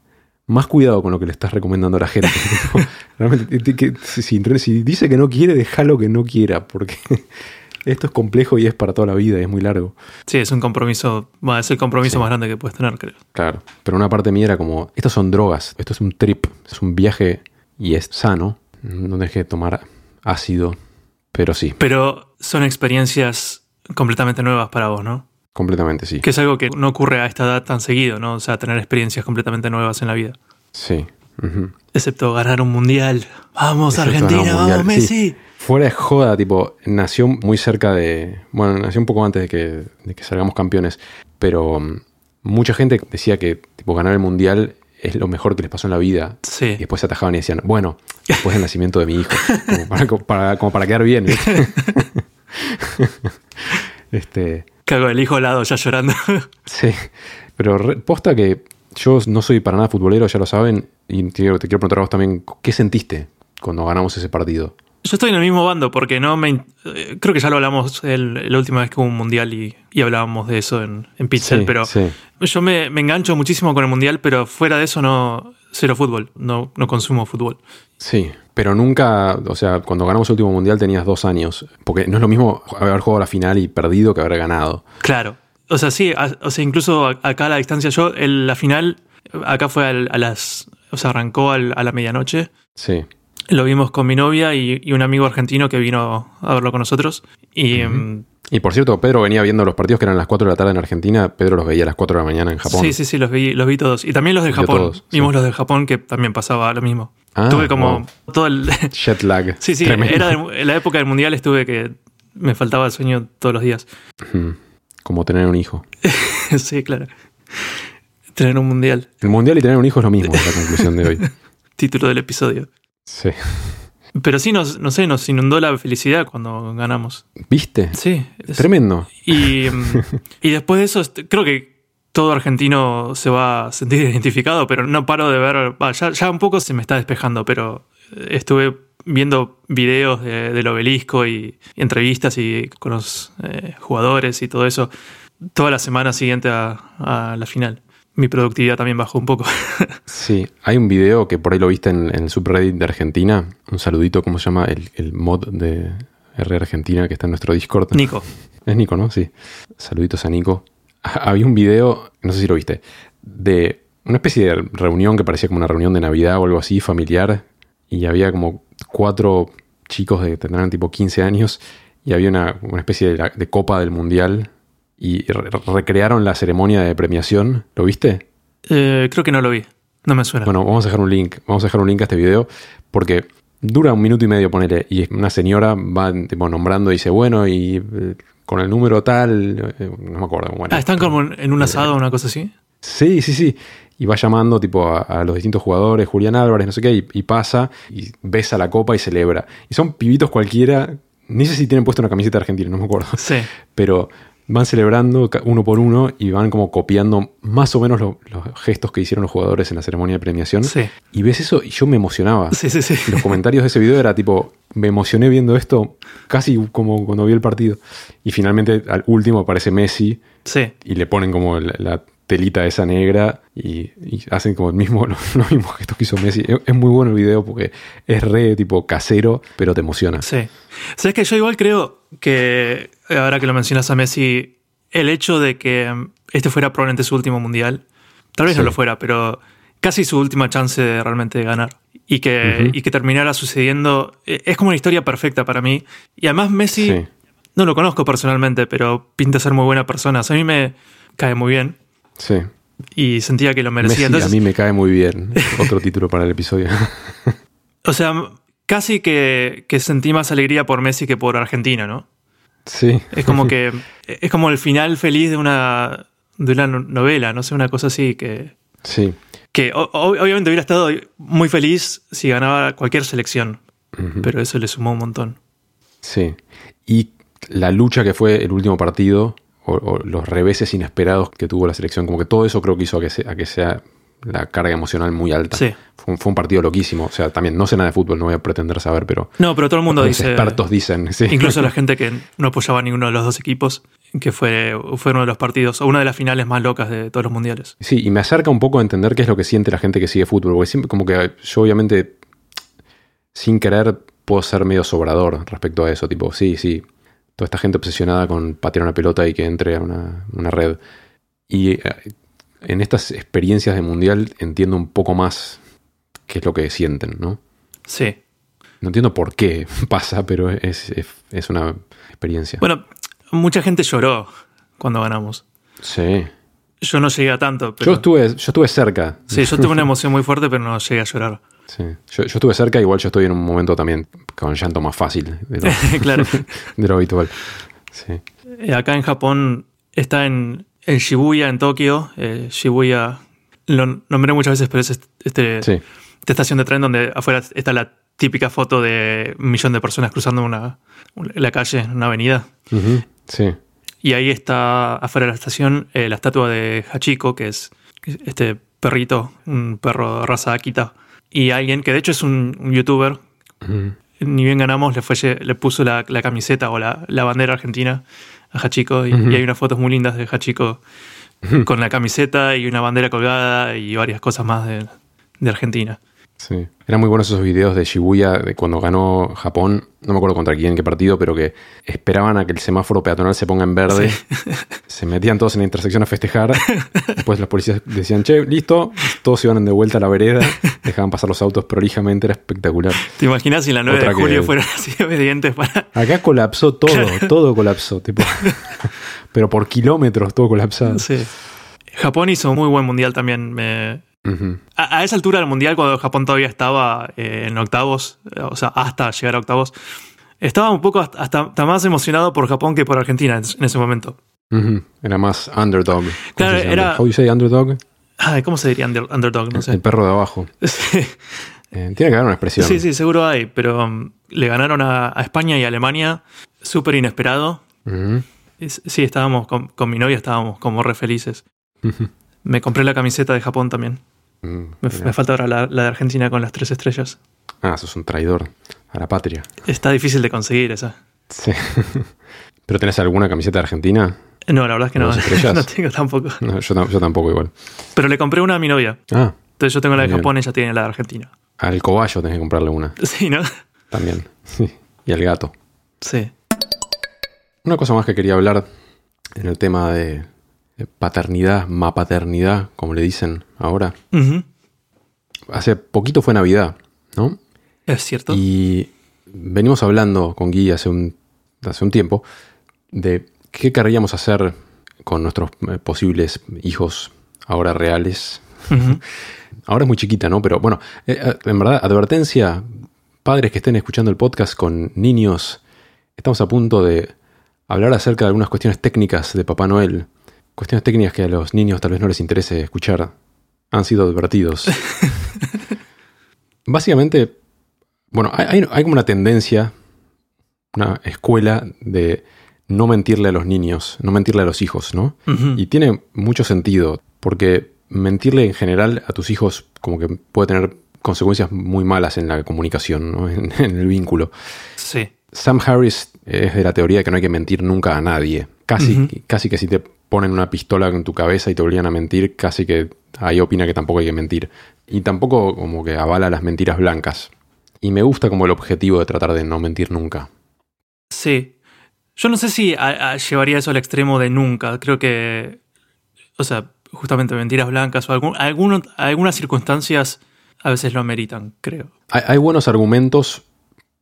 Más cuidado con lo que le estás recomendando a la gente. Realmente, si, si dice que no quiere, déjalo que no quiera, porque esto es complejo y es para toda la vida y es muy largo. Sí, es un compromiso, bueno, es el compromiso más grande que puedes tener, creo. Claro, pero una parte mía era como, estos son drogas, esto es un trip, es un viaje y es sano, no deje de tomar ácido, pero sí. Pero son experiencias completamente nuevas para vos, ¿no? Completamente, sí. Que es algo que no ocurre a esta edad tan seguido, ¿no? O sea, tener experiencias completamente nuevas en la vida. Sí. Excepto ganar un mundial. Vamos, Argentina, vamos, Messi. Fuera de joda, tipo, nació muy cerca de. Bueno, nació un poco antes de que, de que salgamos campeones. Pero mm, mucha gente decía que tipo, ganar el mundial es lo mejor que les pasó en la vida. Sí. Y después se atajaban y decían, bueno, después del nacimiento de mi hijo. Como para, como para quedar bien. este. Cago el hijo al lado ya llorando. sí. Pero posta que yo no soy para nada futbolero, ya lo saben. Y te, te quiero preguntar a vos también, ¿qué sentiste cuando ganamos ese partido? Yo estoy en el mismo bando porque no me. Eh, creo que ya lo hablamos la última vez que hubo un mundial y, hablábamos de eso en, en Pixel, pero yo me, engancho muchísimo con el mundial, pero fuera de eso no. Cero fútbol, no, no consumo fútbol. Sí, pero nunca, o sea, cuando ganamos el último mundial tenías dos años, porque no es lo mismo haber jugado la final y perdido que haber ganado. Claro, o sea, sí, o sea, incluso acá a la distancia, yo, la final, acá fue a las, o sea, arrancó a la medianoche. Sí. Lo vimos con mi novia y, un amigo argentino que vino a verlo con nosotros. Y, em, y por cierto, Pedro venía viendo los partidos que eran las 4 de la tarde en Argentina. Pedro los veía a las 4 de la mañana en Japón. Sí, sí, sí, los vi, los vi todos. Y también los de Japón. Vimos los de Japón que también pasaba lo mismo. Ah, Tuve como todo el... Jet lag. sí, sí, era en la época del mundial estuve que me faltaba el sueño todos los días. Como tener un hijo. sí, claro. Tener un mundial. El mundial y tener un hijo es lo mismo, es la conclusión de hoy. Título del episodio. Sí. Pero sí, nos, no sé, nos inundó la felicidad cuando ganamos. ¿Viste? Sí. Tremendo. Y, y después de eso, creo que todo argentino se va a sentir identificado, pero no paro de ver, ya, un poco se me está despejando, pero estuve viendo videos del obelisco y, entrevistas y con los eh, jugadores y todo eso toda la semana siguiente a la final mi productividad también bajó un poco. sí, hay un video que por ahí lo viste en, el subreddit de Argentina. Un saludito, ¿cómo se llama? El, mod de R Argentina que está en nuestro Discord. Nico. Es Nico, ¿no? Sí. Saluditos a Nico. Había un video, no sé si lo viste, de una especie de reunión que parecía como una reunión de Navidad o algo así, familiar. Y había como cuatro chicos de tendrán tipo 15 años y había una, especie de, de copa del mundial y recrearon la ceremonia de premiación. ¿Lo viste? Eh, creo que no lo vi. No me suena. Bueno, vamos a dejar un link. Vamos a dejar un link a este video porque dura un minuto y medio ponerle. Y una señora va nombrando y dice, bueno, y eh, con el número tal, eh, no me acuerdo. Bueno, ah, están como en un asado o una cosa así. Sí, sí, sí. Y va llamando tipo a, los distintos jugadores, Julián Álvarez, no sé qué, y, y, pasa y besa la copa y celebra. Y son pibitos cualquiera, ni sé si tienen puesto una camiseta argentina, no me acuerdo. Sí. Pero van celebrando uno por uno y van como copiando más o menos los gestos que hicieron los jugadores en la ceremonia de premiación. Sí. Y ves eso y yo me emocionaba. Sí, sí, sí. los comentarios de ese video era tipo, me emocioné viendo esto casi como cuando vi el partido. Y finalmente al último aparece Messi. Sí. Y le ponen como la, telita esa negra y, y hacen como el mismo, los, los mismos gestos que hizo Messi. Es, es muy bueno el video porque es re tipo casero, pero te emociona. Sí. Sabes que yo igual creo que, ahora que lo mencionas a Messi, el hecho de que mm, este fuera probablemente su último mundial, tal vez Sí. no lo fuera, pero casi su última chance de realmente ganar. Y que, y que terminara sucediendo. eh, Es como una historia perfecta para mí. Y además Messi, Sí. no lo conozco personalmente, pero pinta ser muy buena persona. O sea, a mí me cae muy bien. Sí. Y sentía que lo merecía. Messi Entonces, a mí me cae muy bien. Otro título para el episodio. o sea, casi que, que sentí más alegría por Messi que por Argentina, ¿no? sí. Es como que es como el final feliz de una de una no- novela, no sé, una cosa así que Sí. que o- obviamente hubiera estado muy feliz si ganaba cualquier selección, pero eso le sumó un montón. Sí. Y la lucha que fue el último partido, o, o los reveses inesperados que tuvo la selección, como que todo eso creo que hizo a que, se- a que sea la carga emocional muy alta. Sí. Fue, un, fue un partido loquísimo. O sea, también no sé nada de fútbol, no voy a pretender saber, pero No, pero todo el mundo los dice, expertos dicen. sí. incluso la gente que no apoyaba a ninguno de los dos equipos, que fue, fue uno de los partidos o una de las finales más locas de todos los mundiales. Sí, y me acerca un poco a entender qué es lo que siente la gente que sigue fútbol, porque siempre como que yo obviamente sin querer puedo ser medio sobrador respecto a eso, tipo, sí, sí, toda esta gente obsesionada con patear una pelota y que entre a una, una red. Y eh, en estas experiencias de mundial entiendo un poco más qué es lo que sienten, ¿no? Sí. No entiendo por qué pasa, pero es, es, es una experiencia. Bueno, mucha gente lloró cuando ganamos. Sí. Yo no llegué a tanto, Yo estuve, yo estuve cerca. sí, yo tuve una emoción muy fuerte, pero no llegué a llorar. Sí. Yo, yo estuve cerca, igual yo estoy en un momento también con llanto más fácil de lo, claro. de lo habitual. Sí. Eh, acá en Japón está en, en Shibuya, en Tokio. Eh, Shibuya, lo nombré muchas veces, pero es este, este- Sí. esta estación de tren donde afuera está la típica foto de un millón de personas cruzando una, la calle, una avenida. Sí. Y ahí está afuera de la estación eh, la estatua de Hachiko, que es este perrito, un perro de raza Akita. Y alguien que de hecho es un, un youtuber, ni bien ganamos, le, fue, le puso la, la camiseta o la, la bandera argentina a Hachiko. Y hay unas fotos muy lindas de Hachiko con la camiseta y una bandera colgada y varias cosas más de, de Argentina. Sí. Eran muy buenos esos videos de Shibuya de cuando ganó Japón. No me acuerdo contra quién, qué partido, pero que esperaban a que el semáforo peatonal se ponga en verde. Se metían todos en la intersección a festejar. Después los policías decían, che, listo. Todos iban de vuelta a la vereda. Dejaban pasar los autos prolijamente. Era espectacular. ¿Te imaginas si la 9 de que- julio fueran así obedientes para... Acá colapsó todo. Todo colapsó. Tipo. Pero por kilómetros todo colapsado. Sí. Japón hizo un muy buen mundial también. Me, A, a esa altura del mundial, cuando Japón todavía estaba eh, en octavos, o sea, hasta llegar a octavos, estaba un poco hasta, hasta- más emocionado por Japón que por Argentina en, en ese momento. Era más underdog. ¿Cómo Claro, se llama? era- How you say underdog? Ay, ¿Cómo se diría under- underdog? No El perro de abajo. Sí, Eh, tiene que haber una expresión. sí, sí, seguro hay, pero um, le ganaron a, a España y a Alemania súper inesperado. Sí, estábamos con, con mi novia, estábamos como re felices. Me compré la camiseta de Japón también. Mm, Me, falta ahora la, la de Argentina con las tres estrellas. Ah, sos un traidor a la patria. Está difícil de conseguir esa. Sí. ¿Pero tenés alguna camiseta de Argentina? No, la verdad es que no, ¿Dos estrellas? no tengo tampoco. No, yo, tam- yo tampoco igual. Pero le compré una a mi novia. Ah, Entonces yo tengo la de Bien. Japón y ella tiene la de Argentina. al cobayo tenés que comprarle una Sí, ¿no? también. Sí. Y al gato. Sí. Una cosa más que quería hablar en el tema de paternidad, mapaternidad, como le dicen ahora. Hace poquito fue Navidad, ¿no? Es cierto. Y venimos hablando con Guy hace un, hace un tiempo de qué querríamos hacer con nuestros eh, posibles hijos ahora reales. Ahora es muy chiquita, ¿no? Pero bueno, eh, eh, en verdad, advertencia, padres que estén escuchando el podcast con niños, estamos a punto de hablar acerca de algunas cuestiones técnicas de Papá Noel. Cuestiones técnicas que a los niños tal vez no les interese escuchar. Han sido advertidos. Básicamente, bueno, hay, como una tendencia, una escuela de no mentirle a los niños, no mentirle a los hijos, ¿no? Y tiene mucho sentido, porque mentirle en general a tus hijos como que puede tener consecuencias muy malas en la comunicación, ¿no? en, en el vínculo. Sí. Sam Harris es de la teoría de que no hay que mentir nunca a nadie, Casi, casi que si te ponen una pistola en tu cabeza y te obligan a mentir, casi que ahí opina que tampoco hay que mentir. Y tampoco como que avala las mentiras blancas. Y me gusta como el objetivo de tratar de no mentir nunca. Sí. Yo no sé si llevaría eso al extremo de nunca. Creo que, o sea, justamente mentiras blancas o algún, algunas circunstancias a veces lo ameritan, creo. Hay, hay buenos argumentos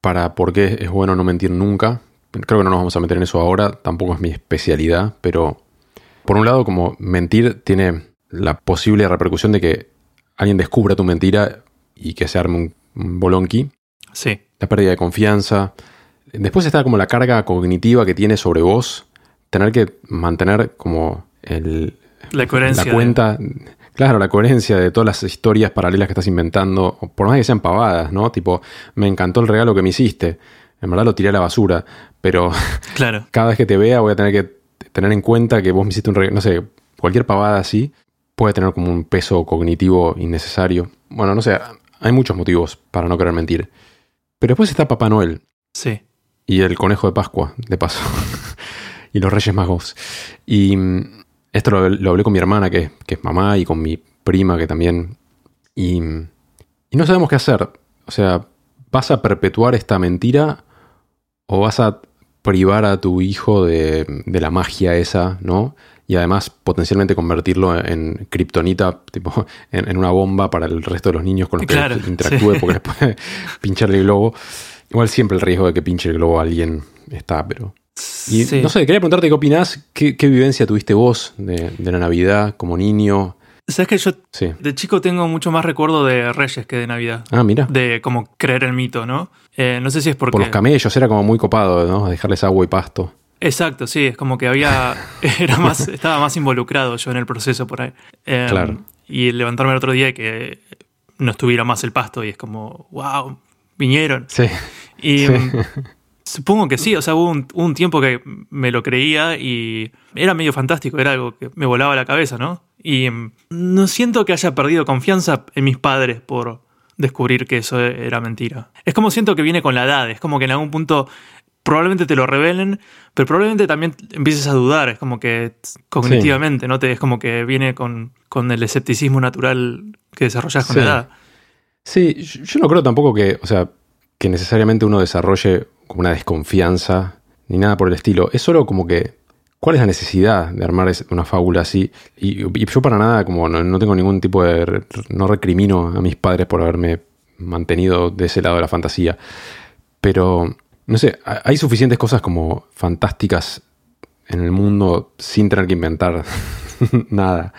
para por qué es bueno no mentir nunca. Creo que no nos vamos a meter en eso ahora, tampoco es mi especialidad, pero por un lado, como mentir tiene la posible repercusión de que alguien descubra tu mentira y que se arme un, bolonqui. Sí. La pérdida de confianza. Después está como la carga cognitiva que tiene sobre vos, tener que mantener como el, la coherencia. La cuenta. Claro, la coherencia de todas las historias paralelas que estás inventando, por más que sean pavadas, ¿no? Tipo, me encantó el regalo que me hiciste. En verdad lo tiré a la basura, pero claro. cada vez que te vea voy a tener que tener en cuenta que vos me hiciste un regalo, no sé, cualquier pavada así puede tener como un peso cognitivo innecesario. Bueno, no sé, hay muchos motivos para no querer mentir. Pero después está Papá Noel. Sí. Y el conejo de Pascua, de paso. y los Reyes Magos. Y mm, esto lo, hablé con mi hermana, que, es mamá, y con mi prima, que también. Y, y, no sabemos qué hacer. O sea, ¿vas a perpetuar esta mentira o vas a privar a tu hijo de, la magia esa, ¿no? Y además potencialmente convertirlo en kriptonita, tipo en, una bomba para el resto de los niños con los que interactúe porque les puede pinchar el globo. Igual siempre el riesgo de que pinche el globo a alguien está, pero y no sé, quería preguntarte qué opinás, qué, vivencia tuviste vos de, la Navidad como niño. Sabes que yo de chico tengo mucho más recuerdo de Reyes que de Navidad. Ah, mira. De como creer el mito, ¿no? Eh, no sé si es porque. Por los camellos, era como muy copado, ¿no? Dejarles agua y pasto. Exacto, sí, es como que había. Era más, estaba más involucrado yo en el proceso por ahí. Em, claro. Y levantarme el otro día y que no estuviera más el pasto y es como, wow, vinieron. Sí. Y. Supongo que sí, o sea, hubo un, tiempo que me lo creía y era medio fantástico, era algo que me volaba la cabeza, ¿no? Y mm, no siento que haya perdido confianza en mis padres por descubrir que eso era mentira. Es como siento que viene con la edad, es como que en algún punto probablemente te lo revelen, pero probablemente también empieces a dudar, es como que cognitivamente, ¿no? Te, es como que viene con, con el escepticismo natural que desarrollas con la edad. Sí, yo no creo tampoco que, o sea, que necesariamente uno desarrolle como una desconfianza, ni nada por el estilo. Es solo como que, ¿cuál es la necesidad de armar una fábula así? Y, yo para nada, como no, tengo ningún tipo de... no recrimino a mis padres por haberme mantenido de ese lado de la fantasía. Pero, no sé, hay suficientes cosas como fantásticas en el mundo sin tener que inventar nada.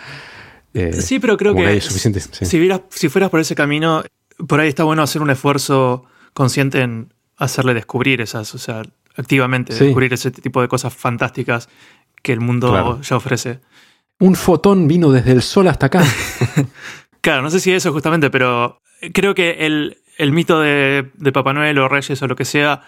Eh, sí, pero creo que, Si, si fueras por ese camino, por ahí está bueno hacer un esfuerzo consciente en hacerle descubrir esas, o sea, activamente descubrir ese tipo de cosas fantásticas que el mundo ya ofrece. Un fotón vino desde el sol hasta acá. claro, no sé si eso justamente, pero creo que el, mito de, Papá Noel o Reyes o lo que sea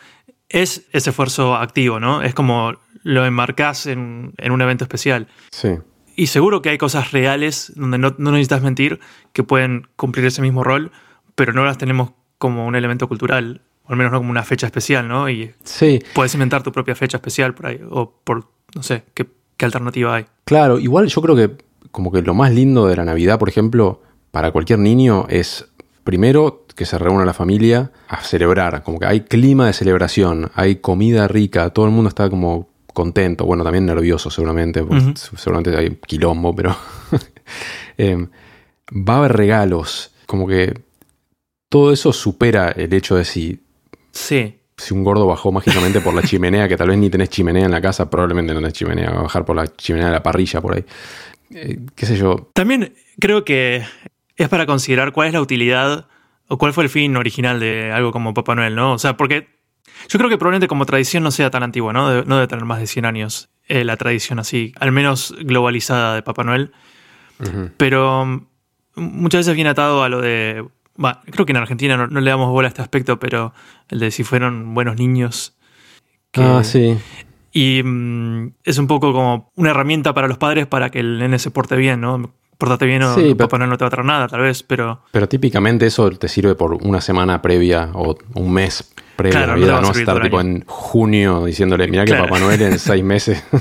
es ese esfuerzo activo, ¿no? Es como lo enmarcás en, un evento especial. Sí. Y seguro que hay cosas reales donde no, no necesitas mentir que pueden cumplir ese mismo rol, pero no las tenemos como un elemento cultural, o al menos no como una fecha especial, ¿no? Y sí. puedes inventar tu propia fecha especial por ahí, o por, no sé, qué, alternativa hay. Claro, igual yo creo que como que lo más lindo de la Navidad, por ejemplo, para cualquier niño es primero que se reúna la familia a celebrar, como que hay clima de celebración, hay comida rica, todo el mundo está como contento, bueno, también nervioso seguramente, seguramente hay quilombo, pero eh, va a haber regalos, como que todo eso supera el hecho de si. Sí. Si un gordo bajó mágicamente por la chimenea, que tal vez ni tenés chimenea en la casa, probablemente no tenés chimenea, va a bajar por la chimenea de la parrilla por ahí. Eh, ¿Qué sé yo? También creo que es para considerar cuál es la utilidad o cuál fue el fin original de algo como Papá Noel, ¿no? O sea, porque yo creo que probablemente como tradición no sea tan antigua, ¿no? no debe tener más de 100 años eh, la tradición así, al menos globalizada de Papá Noel. Pero mm, muchas veces viene atado a lo de creo que en Argentina no, le damos bola a este aspecto, pero el de si fueron buenos niños. ah, sí. Y mm, es un poco como una herramienta para los padres para que el nene se porte bien, ¿no? Portate bien o sí, papá no te va a traer nada, tal vez, pero... Pero típicamente eso te sirve por una semana previa o un mes previo Claro, a no te va Navidad, a no estar tipo en junio diciéndole, mira que. Papá Noel en seis meses.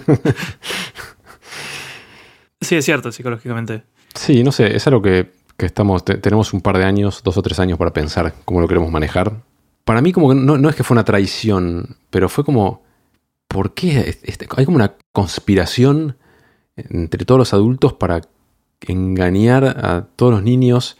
Sí, es cierto, psicológicamente. sí, no sé, es algo que, que estamos, te- tenemos un par de años, dos o tres años para pensar cómo lo queremos manejar. Para mí como que no, no es que fue una traición, pero fue como, ¿por qué? Este- hay como una conspiración entre todos los adultos para engañar a todos los niños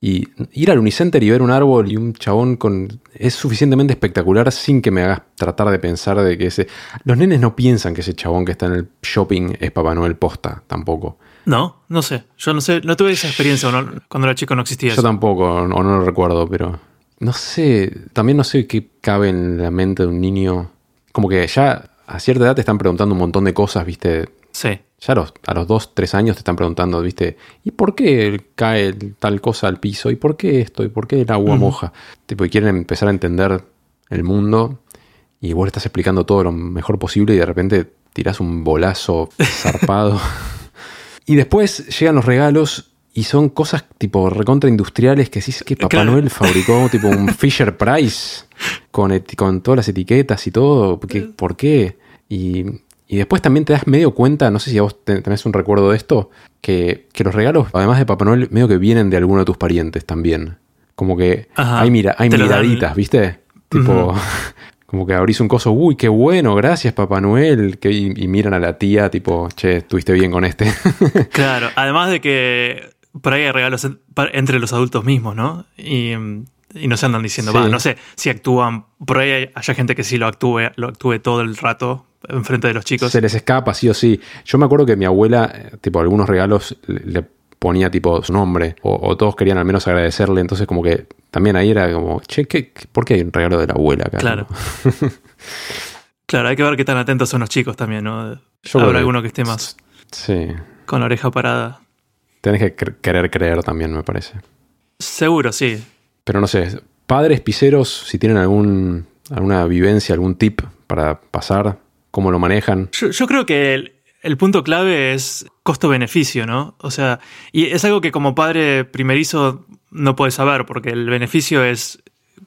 y ir al Unicenter y ver un árbol y un chabón con... Es suficientemente espectacular sin que me hagas tratar de pensar de que ese... Los nenes no piensan que ese chabón que está en el shopping es Papá Noel posta, tampoco. No, no sé. Yo no sé, no tuve esa experiencia no- cuando era chico no existía Yo eso. tampoco, o no lo recuerdo, pero... No sé, también no sé qué cabe en la mente de un niño. Como que ya a cierta edad te están preguntando un montón de cosas, viste, Sí. Ya a los, a los dos, tres años te están preguntando, ¿viste? ¿Y por qué cae tal cosa al piso? ¿Y por qué esto? ¿Y por qué el agua moja? Tipo, y quieren empezar a entender el mundo y vos le estás explicando todo lo mejor posible y de repente tirás un bolazo zarpado. y después llegan los regalos y son cosas tipo recontra industriales que decís que Papá Claro. Noel fabricó tipo un Fisher Price con, con todas las etiquetas y todo. ¿Qué- ¿Por qué? Y, y después también te das medio cuenta, no sé si a vos te- tenés un recuerdo de esto, que, que los regalos, además de Papá Noel, medio que vienen de alguno de tus parientes también. Como que Ajá. hay, mira, hay miraditas, ¿viste? Tipo, como que abrís un coso, uy, qué bueno, gracias Papá Noel. Que, y, y miran a la tía, tipo, che, estuviste bien con este. Claro. Además de que por ahí hay regalos en- entre los adultos mismos, ¿no? Y, y no se andan diciendo, Sí. va, no sé si actúan. Por ahí hay- haya gente que sí lo actúe, lo actúe todo el rato enfrente de los chicos. Se les escapa, sí o sí. Yo me acuerdo que mi abuela, eh, tipo, algunos regalos le, le ponía tipo su nombre, o, o todos querían al menos agradecerle, entonces como que también ahí era como, che, ¿qué, ¿por qué hay un regalo de la abuela acá? Claro. Claro, hay que ver qué tan atentos son los chicos también, ¿no? Yo Habrá alguno que esté más Sí. con la oreja parada. Tenés que cre- querer creer también, me parece. Seguro, sí. Pero no sé, padres piseros, si tienen algún, alguna vivencia, algún tip para pasar, cómo lo manejan. Yo, yo creo que el, el punto clave es costo-beneficio, ¿no? O sea, y es algo que como padre primerizo no puedes saber, porque el beneficio es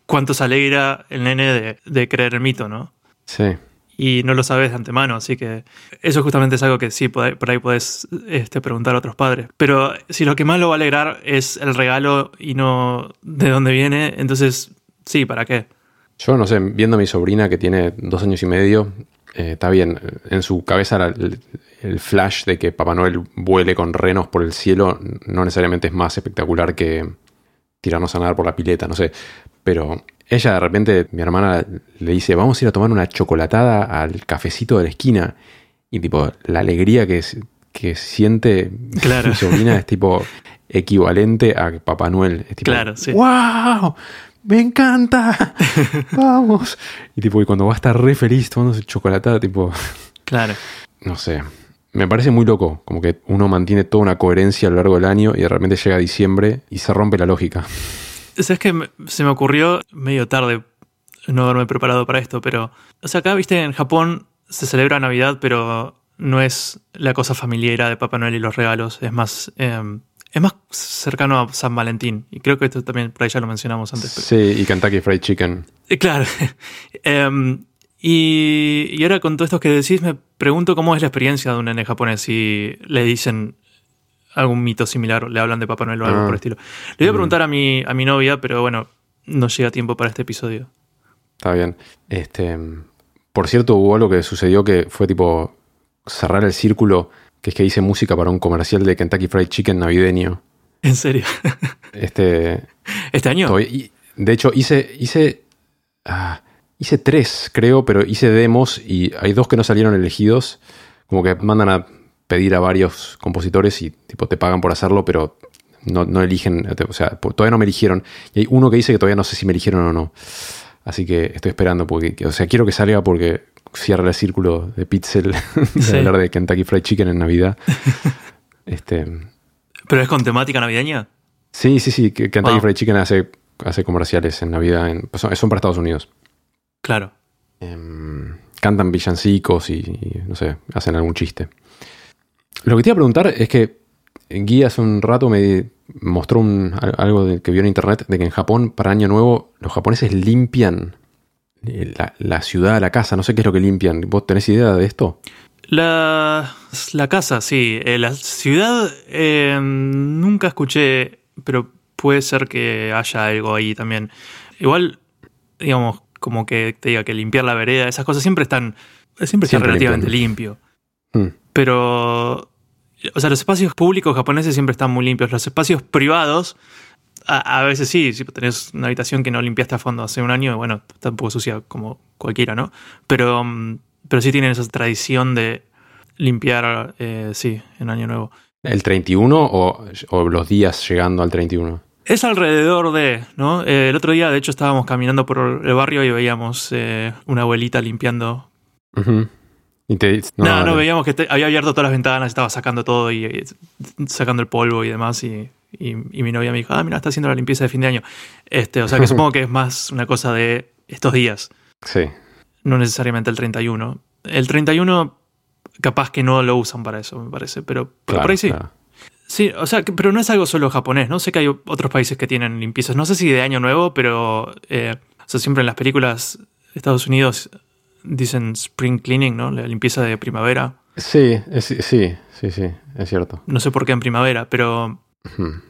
cuánto se alegra el nene de, de creer el mito, ¿no? Sí. Y no lo sabes de antemano, así que eso justamente es algo que sí, por ahí, por ahí puedes este, preguntar a otros padres. Pero si lo que más lo va a alegrar es el regalo y no de dónde viene, entonces sí, ¿para qué? Yo no sé, viendo a mi sobrina que tiene dos años y medio, eh, está bien, en su cabeza la- el, el flash de que Papá Noel vuele con renos por el cielo no necesariamente es más espectacular que tirarnos a nadar por la pileta, no sé. Pero ella de repente, mi hermana le dice, vamos a ir a tomar una chocolatada al cafecito de la esquina. Y tipo, la alegría que, que siente Claro. mi sobrina es tipo equivalente a Papá Noel. Es tipo, Claro, sí. ¡Wow! ¡Me encanta! ¡Vamos! Y tipo, y cuando va a estar re feliz tomando su chocolatada, tipo, Claro. no sé. Me parece muy loco, como que uno mantiene toda una coherencia a lo largo del año y de repente llega diciembre y se rompe la lógica. ¿Sabes que se me ocurrió medio tarde no haberme preparado para esto? Pero, o sea, acá, viste, en Japón se celebra Navidad, pero no es la cosa familiar de Papá Noel y los regalos. Es más, eh, es más cercano a San Valentín. Y creo que esto también por ahí ya lo mencionamos antes. pero- Sí, y Kentucky Fried Chicken. Eh, Claro. Em, y, y ahora con todo esto que decís, me pregunto cómo es la experiencia de un nene japonés si le dicen algún mito similar, le hablan de Papá Noel o algo Ah. por el estilo. Le voy a preguntar a mi, a mi novia, pero bueno, no llega tiempo para este episodio. Está bien. Este, por cierto, hubo algo que sucedió que fue tipo cerrar el círculo, que es que hice música para un comercial de Kentucky Fried Chicken navideño. En serio. Este, ¿Este año? todavía- de hecho, hice, hice, ah, hice tres, creo, pero hice demos y hay dos que no salieron elegidos. Como que mandan a pedir a varios compositores y tipo te pagan por hacerlo, pero no, no eligen, o sea, todavía no me eligieron. Y hay uno que dice que todavía no sé si me eligieron o no. Así que estoy esperando, porque, que- o sea, quiero que salga porque cierra el círculo de Pixel de Sí. hablar de Kentucky Fried Chicken en Navidad. este, ¿Pero es con temática navideña? sí, sí, sí, Kentucky Wow. Fried Chicken hace, hace comerciales en Navidad, en- son, son para Estados Unidos. Claro. Em, cantan villancicos y, y, no sé, hacen algún chiste. Lo que te iba a preguntar es que Guy hace un rato me mostró un- algo que vio en internet de que en Japón para Año Nuevo los japoneses limpian la, la ciudad, la casa, no sé qué es lo que limpian. ¿Vos tenés idea de esto? La, la casa, sí. Eh, la ciudad eh, nunca escuché, pero puede ser que haya algo ahí también. Igual, digamos, como que te diga que limpiar la vereda, esas cosas siempre están, siempre, relativamente limpio. Hmm. Pero, o sea, los espacios públicos japoneses siempre están muy limpios. Los espacios privados, a, veces sí, si tenés una habitación que no limpiaste a fondo hace un año, bueno, está un poco sucia como cualquiera, ¿no? Pero, mm, pero sí tienen esa tradición de limpiar, eh, sí, en Año Nuevo. ¿El 31 o, o, los días llegando al 31? Es alrededor de, ¿no? Eh, el otro día, de hecho, estábamos caminando por el barrio y veíamos eh, una abuelita limpiando. no, no, veíamos que había abierto todas las ventanas, estaba sacando todo y, sacando el polvo y demás. Y, y, mi novia me dijo, ah, mira, está haciendo la limpieza de fin de año. Este, o sea que supongo que es más una cosa de estos días. Sí. No necesariamente el 31. El 31 capaz que no lo usan para eso, me parece, pero, por ahí sí. Sí, o sea, pero no es algo solo japonés, ¿no? Sé que hay otros países que tienen limpiezas, no sé si de año nuevo, pero eh, o sea, siempre en las películas de Estados Unidos dicen spring cleaning, ¿no? La limpieza de primavera. Sí, sí, sí, sí, es cierto. No sé por qué en primavera, pero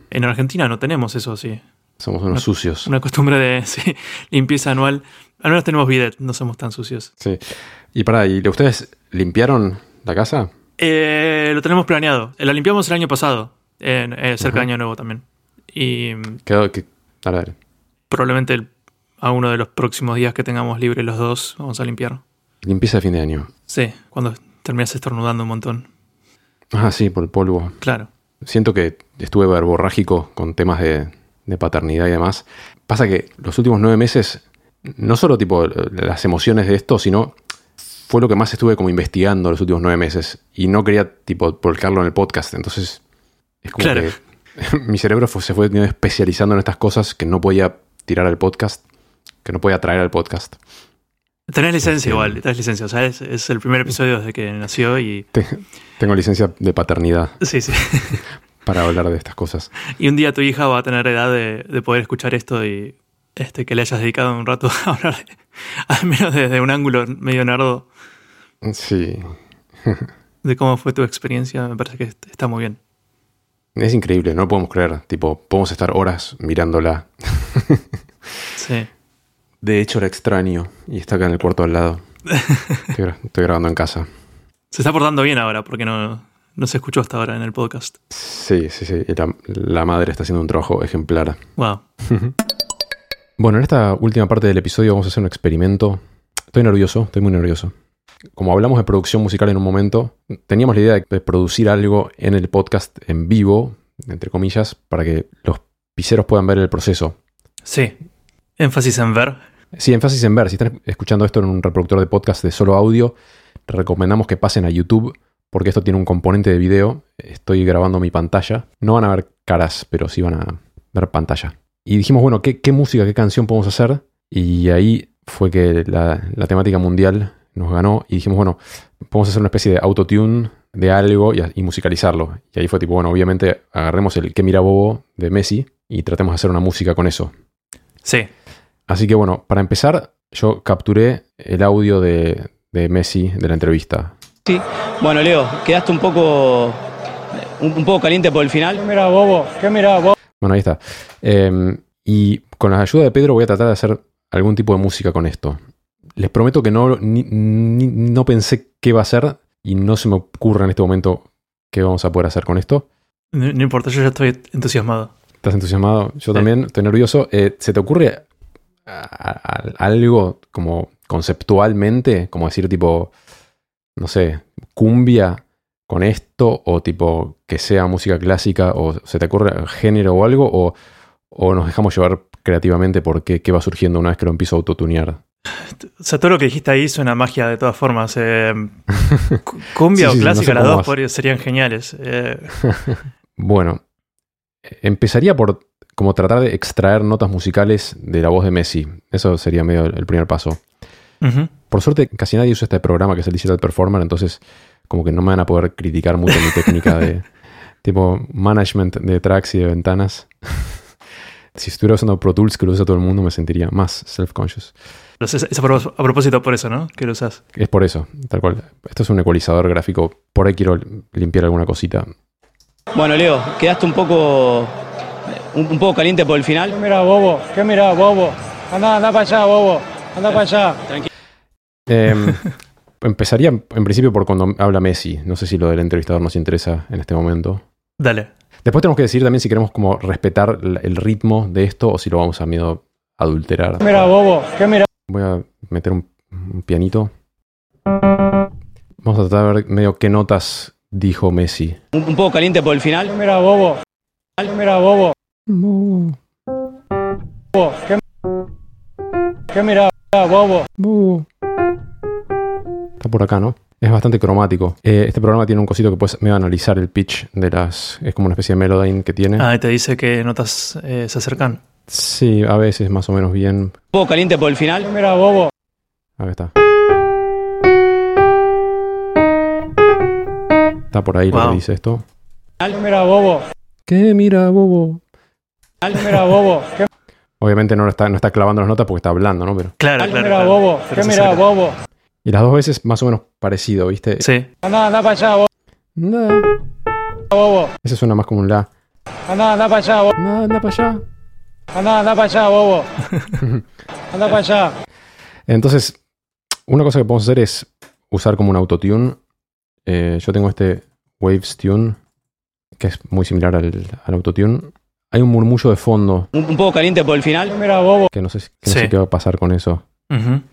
en Argentina no tenemos eso, sí. Somos unos sucios. Una costumbre de limpieza anual. Al menos tenemos bidet, no somos tan sucios. Sí. Y para, ¿y ustedes limpiaron la casa? Eh, lo tenemos planeado. La limpiamos el año pasado, en, eh, cerca de Año Nuevo también. Y. Quedó que. A ver. Probablemente a uno de los próximos días que tengamos libre los dos, vamos a limpiar. Limpieza de fin de año. Sí, cuando terminas estornudando un montón. Ah, sí, por el polvo. Claro. Siento que estuve verborrágico con temas de, de paternidad y demás. Pasa que los últimos nueve meses, no solo tipo las emociones de esto, sino fue lo que más estuve como investigando los últimos nueve meses y no quería tipo volcarlo en el podcast. Entonces es como que mi cerebro se fue especializando en estas cosas que no podía tirar al podcast, que no podía traer al podcast. Tenés licencia igual, tenés licencia. O sea, es, el primer episodio desde que nació y... Tengo licencia de paternidad. Sí, sí. para hablar de estas cosas. Y un día tu hija va a tener edad de, de poder escuchar esto y este, que le hayas dedicado un rato a hablar, al menos desde un ángulo medio nardo. Sí. de cómo fue tu experiencia, me parece que está muy bien. Es increíble, no lo podemos creer. Tipo, podemos estar horas mirándola. sí. De hecho, era extraño y está acá en el cuarto al lado. Estoy, grabando en casa. Se está portando bien ahora porque no, no se escuchó hasta ahora en el podcast. Sí, sí, sí. La, la madre está haciendo un trabajo ejemplar. Wow. bueno, en esta última parte del episodio vamos a hacer un experimento. Estoy nervioso, estoy muy nervioso como hablamos de producción musical en un momento, teníamos la idea de producir algo en el podcast en vivo, entre comillas, para que los piseros puedan ver el proceso. Sí. Énfasis en ver. Sí, énfasis en ver. Si están escuchando esto en un reproductor de podcast de solo audio, recomendamos que pasen a YouTube porque esto tiene un componente de video. Estoy grabando mi pantalla. No van a ver caras, pero sí van a ver pantalla. Y dijimos, bueno, ¿qué, música, qué canción podemos hacer? Y ahí fue que la, temática mundial nos ganó y dijimos, bueno, podemos hacer una especie de autotune de algo y, musicalizarlo. Y ahí fue tipo, bueno, obviamente agarremos el que mira bobo de Messi y tratemos de hacer una música con eso. Sí. Así que bueno, para empezar, yo capturé el audio de, Messi de la entrevista. Sí, bueno, Leo, quedaste un poco, un, poco caliente por el final. ¿Qué mira bobo? ¿Qué mira bobo? Bueno, ahí está. Em, y con la ayuda de Pedro voy a tratar de hacer algún tipo de música con esto les prometo que no, no pensé qué va a ser y no se me ocurre en este momento qué vamos a poder hacer con esto. No, importa, yo ya estoy entusiasmado. ¿Estás entusiasmado? Yo también, estoy nervioso. Eh, ¿Se te ocurre algo como conceptualmente, como decir tipo, no sé, cumbia con esto o tipo que sea música clásica o se te ocurre género o algo o, o nos dejamos llevar creativamente por qué, qué va surgiendo una vez que lo empiezo a autotunear? O sea, todo lo que dijiste ahí suena magia de todas formas. Eh, cumbia o clásica, las dos serían geniales. Eh. bueno, empezaría por como tratar de extraer notas musicales de la voz de Messi. Eso sería medio el primer paso. Por suerte, casi nadie usa este programa que es el Digital Performer, entonces como que no me van a poder criticar mucho mi técnica de tipo management de tracks y de ventanas. Si estuviera usando Pro Tools, que lo usa todo el mundo, me sentiría más self-conscious. Es a propósito por eso, ¿no? Que lo usas. Es por eso, tal cual. Esto es un ecualizador gráfico. Por ahí quiero limpiar alguna cosita. Bueno, Leo, quedaste un poco, un, un poco caliente por el final. Mira, bobo, ¿qué mira, bobo? Anda, anda para allá, bobo. Anda para allá. Eh, empezaría en principio por cuando habla Messi. No sé si lo del entrevistador nos interesa en este momento. Dale. Después tenemos que decir también si queremos como respetar el ritmo de esto o si lo vamos a miedo a adulterar. Mira, bobo, ¿qué mira? Voy a meter un, un pianito. Vamos a tratar de ver medio qué notas dijo Messi. Un, un poco caliente por el final. Mira, bobo. Mira, bobo. Bobo, ¿qué, qué mira, bobo? Está por acá, ¿no? Es bastante cromático. Eh, este programa tiene un cosito que puedes medio analizar el pitch de las... Es como una especie de Melodyne que tiene. Ah, y te dice que notas eh, se acercan. Sí, a veces más o menos bien. Poco caliente por el final. Mira, bobo. Acá está. Está por ahí lo Wow. que dice esto. Mira, bobo. ¿Qué? Mira, bobo. Mira, bobo. ¿Qué Obviamente no, está, no está clavando las notas porque está hablando, ¿no? Pero, Claro, claro. mira, claro. bobo? Pero ¿Qué mira, bobo? y las dos veces más o menos parecido, ¿viste? Sí. Anda, anda para allá, bobo. Nah. bobo. Ese suena más como un la. Anda, anda para allá, bobo. Nah, anda para allá. Anda, anda para allá, bobo. Anda para allá. Entonces, una cosa que podemos hacer es usar como un autotune. Eh, yo tengo este Waves Tune, que es muy similar al, al autotune. Hay un murmullo de fondo Un, un poco caliente por el final. Mira, bobo. que no sé, que no Sí. sé qué va a pasar con eso. Un,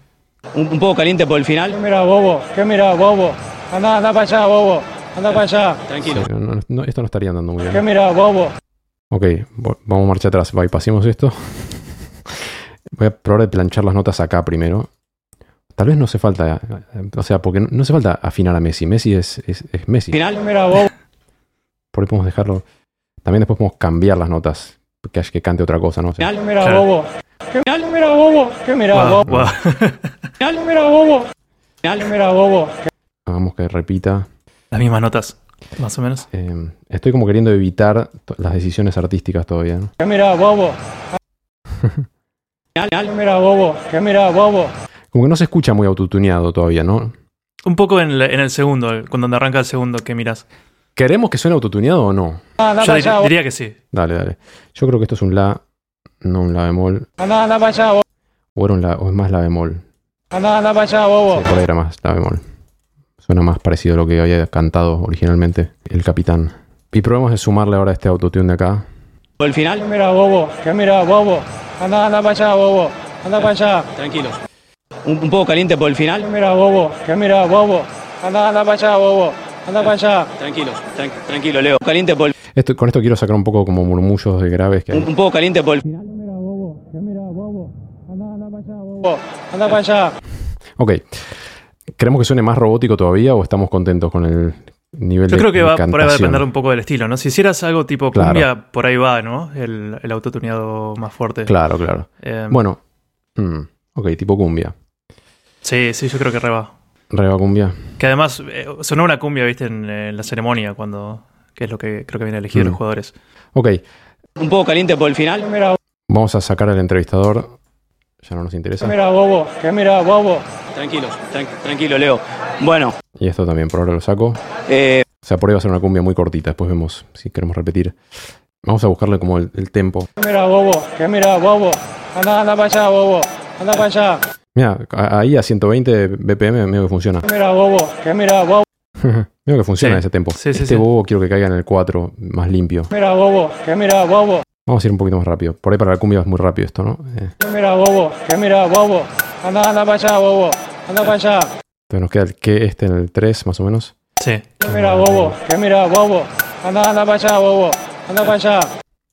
un poco caliente por el final. Mira, bobo. ¿Qué mira, bobo? Anda, anda para allá, bobo. Anda para allá. Tranquilo. Sí, no- no- no- esto no estaría andando muy ¿Qué bien. mira, bobo? Ok, vamos a marcha atrás. Bypassemos esto. Voy a probar de planchar las notas acá primero. Tal vez no hace falta, o sea, porque no, no hace falta afinar a Messi. Messi es, es, es Messi. Final. Mira, bobo. Por ahí podemos dejarlo. También después podemos cambiar las notas. Que, que cante otra cosa, ¿no? O sea. Mira, Claro. bobo. ¿Qué mira, bobo? ¿Qué mira, bobo? guau. Final. Mira, bobo. Final. Mira, bobo. hagamos que repita. Las mismas notas, más o menos. Eh, estoy como queriendo evitar las decisiones artísticas todavía, ¿no? ¿Qué mira, bobo? Final. Mira, bobo. ¿Qué mira, bobo? Como que no se escucha muy autotuneado todavía, ¿no? Un poco en, el- en el segundo, cuando arranca el segundo que miras. ¿Queremos que suene autotuneado o no? Anda Yo dir- diría que sí. Dale, dale. Yo creo que esto es un La, no un La bemol. Anda, anda para allá, bobo. O, era un la, o es más La bemol. Anda, anda para allá, bobo. Sí, por ahí era más La bemol. Suena más parecido a lo que había cantado originalmente el capitán. Y probemos de sumarle ahora este autotune de acá. Por el final. Mira, bobo. ¿Qué mira, bobo? Anda, anda para allá, bobo. Anda para allá. Tranquilo. Un, un poco caliente por el final. Mira, bobo. ¿Qué mira, bobo? Anda, anda para allá, bobo. Anda para allá. Tranquilo. Tran- tranquilo, Leo. Caliente por Esto, con esto quiero sacar un poco como murmullos de graves que hay. un, un poco caliente por el Mira, bobo. ¿Qué mira, bobo? Anda, anda para allá, bobo. Anda para allá. Ok. ¿Queremos que suene más robótico todavía o estamos contentos con el nivel Yo de creo que va, por ahí va a depender un poco del estilo, ¿no? Si hicieras algo tipo Claro. cumbia, por ahí va, ¿no? El, el autotuneado más fuerte. Claro, claro. Eh, Bueno. mm, ok, tipo cumbia. Sí, sí, yo creo que re va. Reba cumbia. Que además eh, sonó una cumbia, viste, en, en la ceremonia, cuando. que es lo que creo que viene a elegir Mm. los jugadores. Ok, un poco caliente por el final. Vamos a sacar al entrevistador. Ya no nos interesa. mira, bobo. ¿Qué mira, bobo? Tranquilo. tran- tranquilo, Leo. Bueno. Y esto también, por ahora lo saco. eh, O sea, por ahí va a ser una cumbia muy cortita. Después vemos si queremos repetir. Vamos a buscarle como el, el tempo. Mira, bobo. ¿Qué mira, bobo? Anda, anda para allá, bobo. Anda para allá. Mira, ahí a 120 BPM medio que funciona. Mira, bobo. ¿Qué mira, bobo? medio que funciona Sí. ese tempo. Sí, sí, este sí. bobo quiero que caiga en el 4, más limpio. Mira, bobo. ¿Qué mira, bobo? Vamos a ir un poquito más rápido. Por ahí para la cumbia es muy rápido esto, ¿no? Eh, ¿Qué mira, bobo? ¿Qué mira, bobo? Anda, anda para allá, bobo. Anda para allá. entonces nos queda el que este en el 3, más o menos. Sí. ¿Qué mira, bobo? ¿Qué mira, bobo? Anda, anda para allá, bobo. Anda para allá.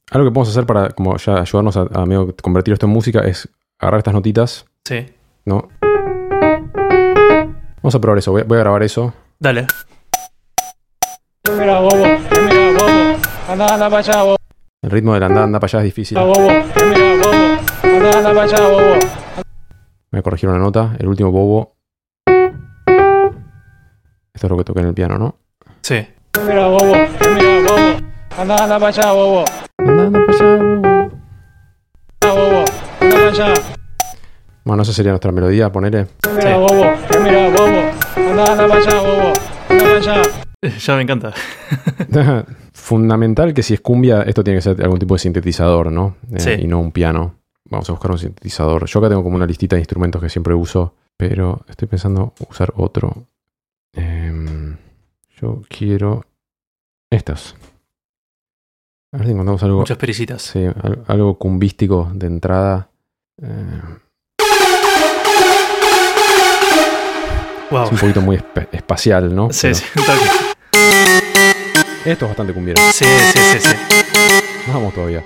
Algo que podemos hacer para como ya ayudarnos a, a medio convertir esto en música es agarrar estas notitas, Sí. ¿No? Vamos a probar eso. Voy, voy a grabar eso. Dale. ¿Qué mira, bobo? ¿Qué mira, bobo? Anda, anda para allá, bobo. El ritmo del anda, anda para allá es difícil. bobo. ¿Qué mira, bobo? Anda, anda para allá, bobo. Voy a corregir una nota. El último bobo. Esto es lo que toqué en el piano, ¿no? Sí. ¿Qué mira, bobo? ¿Qué mira, bobo? Anda, anda para allá, bobo. Anda, anda para allá, bobo. allá. Bueno, esa sería nuestra melodía, ponele. ¿Qué mira, bobo? ¿Qué mira, bobo? Anda, anda para allá, bobo. Anda para allá. Ya me encanta. Fundamental que si es cumbia, esto tiene que ser algún tipo de sintetizador, ¿no? Eh, Sí. Y no un piano. Vamos a buscar un sintetizador. Yo acá tengo como una listita de instrumentos que siempre uso, pero estoy pensando usar otro. Em, yo quiero estos. A ver si encontramos algo, Muchas pericitas. sí, al- algo cumbístico de entrada. Eh, Wow. es un poquito muy espacial, ¿no? Sí, Pero sí. Esto es bastante cumbiero. Sí, sí, sí, sí. Vamos todavía.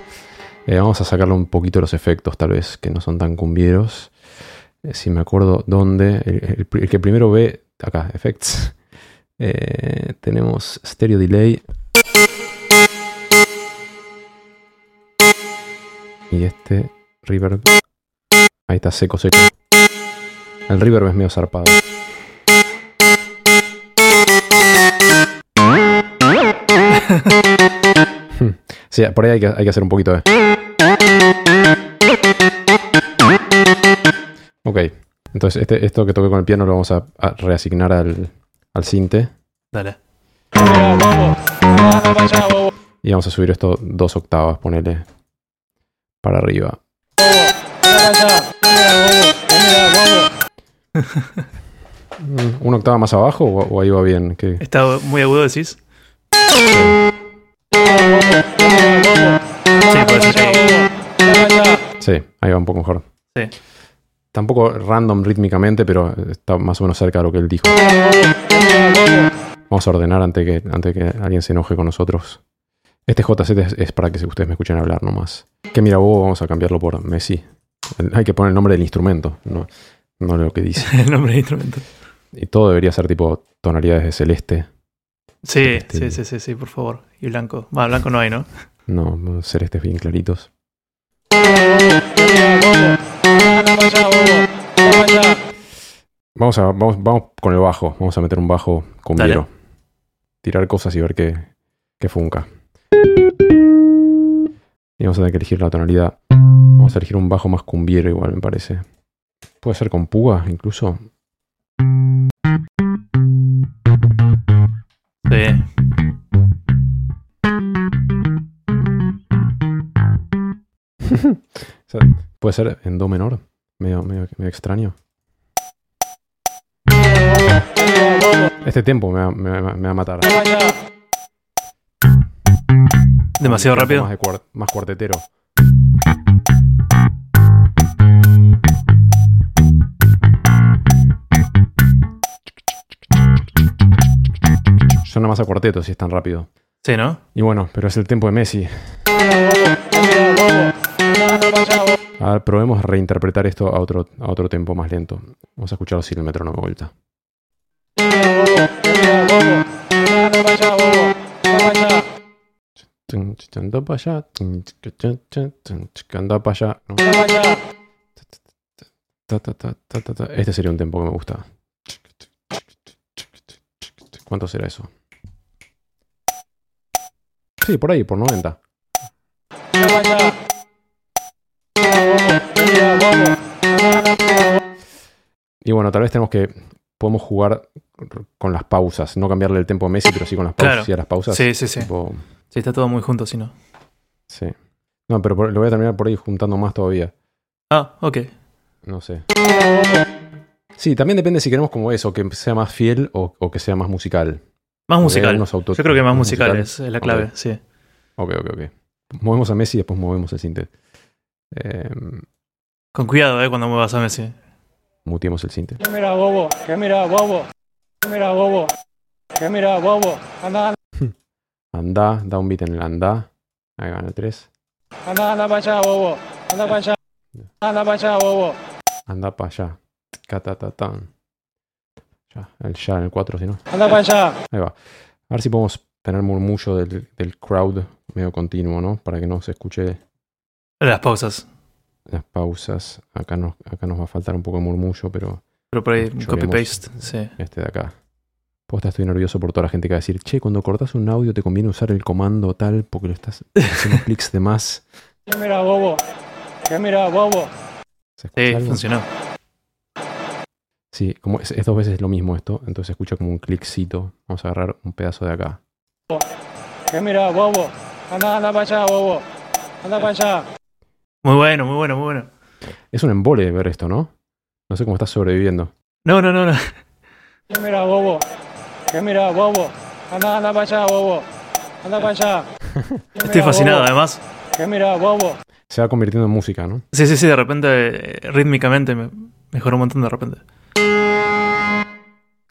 Eh, vamos a sacarle un poquito los efectos, tal vez, que no son tan cumbieros. Eh, si me acuerdo dónde. El, el pri- el que primero ve. Acá, effects. Eh, tenemos stereo delay. Y este reverb. Ahí está seco, seco. El reverb es medio zarpado. Sí, por ahí hay que, hay que hacer un poquito de. Ok, entonces este, esto que toqué con el piano lo vamos a, a reasignar al, al cinte Dale. Y vamos a subir esto dos octavas, ponele para arriba. ¿Una octava más abajo o, o ahí va bien? ¿Qué? ¿Está muy agudo, decís? Sí, ahí va un poco mejor. Sí. Tampoco random rítmicamente, pero está más o menos cerca de lo que él dijo. Vamos a ordenar antes que, antes que alguien se enoje con nosotros. Este JZ es, es para que ustedes me escuchen hablar nomás. Que mira, vos vamos a cambiarlo por Messi. Hay que poner el nombre del instrumento, no, no lo que dice. El nombre del instrumento. Y todo debería ser tipo tonalidades de celeste. Sí, Este- sí, sí, sí, sí, por favor. Y blanco. Va, blanco no hay, ¿no? No, bien claritos. Para allá, bobo. Anda para allá. Vamos, a, vamos, vamos con el bajo. Vamos a meter un bajo cumbiero. Tirar cosas y ver qué, qué funca. Y vamos a tener que elegir la tonalidad. Vamos a elegir un bajo más cumbiero igual, me parece. Puede ser con puga, incluso. O sea, puede ser en do menor. Medio, medio, medio extraño. Este tempo me va, me va- me va a matar. Demasiado tempo rápido. Más, de más cuartetero. Suena más a cuarteto si es tan rápido. Sí, ¿no? Y bueno, pero es el tempo de Messi. A ver, probemos a reinterpretar esto a otro, a otro tempo más lento. Vamos a escucharlo sin el metrónomo vuelta. Este sería un tempo que me gusta. ¿Cuánto será eso? Sí, por ahí, por 90. Y bueno, tal vez tenemos que. Podemos jugar con las pausas. No cambiarle el tempo a Messi, pero sí con las pausas. Claro. Sí, a las pausas. Sí, sí, sí. Tipo, Sí, está todo muy junto, si no. sí. No, pero por- lo voy a terminar por ahí juntando más todavía. Ah, ok. No sé. Sí, también depende si queremos como eso, que sea más fiel o, o que sea más musical. Más musical. Yo creo que más musical es, la clave, sí. Ok, ok, ok. Movemos a Messi y después movemos el cinte. Eh, Con cuidado, eh, cuando muevas a Messi. muteemos el cinte. ¿Qué mira, bobo? ¿Qué mira, bobo? ¿Qué mira, bobo? ¿Qué mira, bobo? Anda, Anda, da un beat en el anda. Ahí va en el 3. anda, anda para allá, bobo. Anda para allá. Anda para allá, bobo. Anda para allá. Catatatán. Ya, el ya en el 4, si no. Anda para allá. Ahí va. A ver si podemos tener murmullo del, del crowd medio continuo, ¿no? Para que no se escuche Las pausas. Las pausas. Acá, no, acá nos va a faltar un poco de murmullo, pero Pero por ahí, copy-paste. Sí. este de acá. Posta, estoy nervioso por toda la gente que va a decir, che, cuando cortas un audio te conviene usar el comando tal porque lo estás haciendo clics de más. ¿Qué mira, bobo? ¿Qué mira, bobo? ¿Se escucha Sí, algo? funcionó. Sí, como es, es dos veces lo mismo esto, entonces se escucha como un cliccito. Vamos a agarrar un pedazo de acá. Que mira, bobo. Anda, anda para allá, bobo. Anda para allá. Muy bueno, muy bueno, muy bueno. Es un embole ver esto, ¿no? No sé cómo estás sobreviviendo. No, no, no, no. Que mira, bobo. Que mira, bobo. Anda, anda para allá, bobo. Anda para allá. Estoy fascinado, bobo. además. Que mira, bobo. Se va convirtiendo en música, ¿no? Sí, sí, sí, de repente, eh, rítmicamente, me mejoró un montón de repente.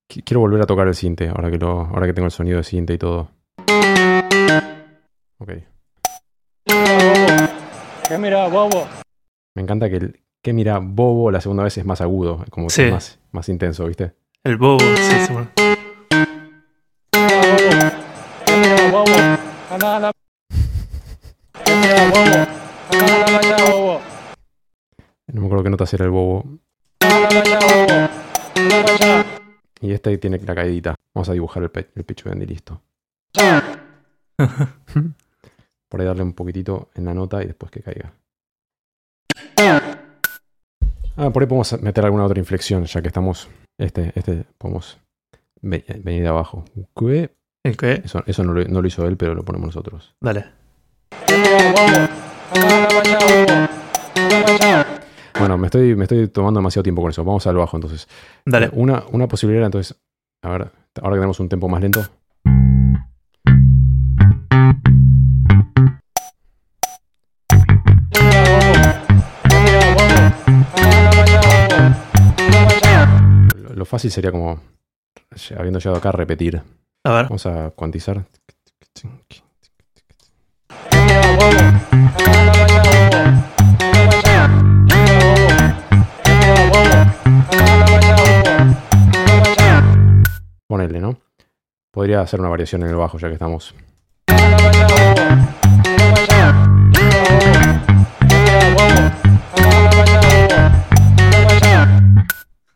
Qu- Quiero volver a tocar el cinte, ahora que, lo, ahora que tengo el sonido de cinte y todo. Ok. Que mira, bobo. Me encanta que el que mira bobo la segunda vez es más agudo, como que Sí. es más, más intenso, ¿viste? El bobo, sí, mira, bobo. Mira, bobo. Bobo. No me acuerdo qué notas era el bobo. Bobo. Y este tiene la caidita. Vamos a dibujar el, pe el pecho y listo. Por ahí darle un poquitito en la nota y después que caiga. Ah, por ahí podemos meter alguna otra inflexión, ya que estamos. Este, este, podemos ve- venir de abajo. ¿Qué? ¿El qué? Eso, eso no, lo, no lo hizo él, pero lo ponemos nosotros. Dale. Bueno, me estoy, me estoy tomando demasiado tiempo con eso. Vamos al bajo entonces. Dale. Una, una posibilidad, entonces. A ver, ahora que tenemos un tempo más lento. Fácil sería como, habiendo llegado acá, repetir. A ver. Vamos a cuantizar. Ponerle, ¿no? Podría hacer una variación en el bajo, ya que estamos.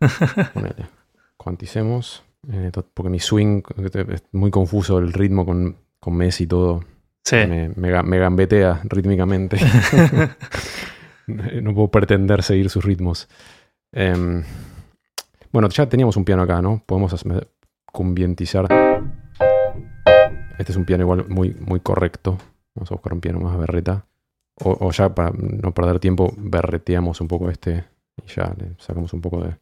Ponele. Cuanticemos. eh, porque mi swing es muy confuso, el ritmo con, con Messi y todo. Sí. Me, me ga- me gambetea rítmicamente. no puedo pretender seguir sus ritmos. Em, bueno, ya teníamos un piano acá, ¿no? Podemos cumbientizar. Este es un piano igual muy, muy correcto. Vamos a buscar un piano más berreta. O, o ya para no perder tiempo, berreteamos un poco este y ya le sacamos un poco de.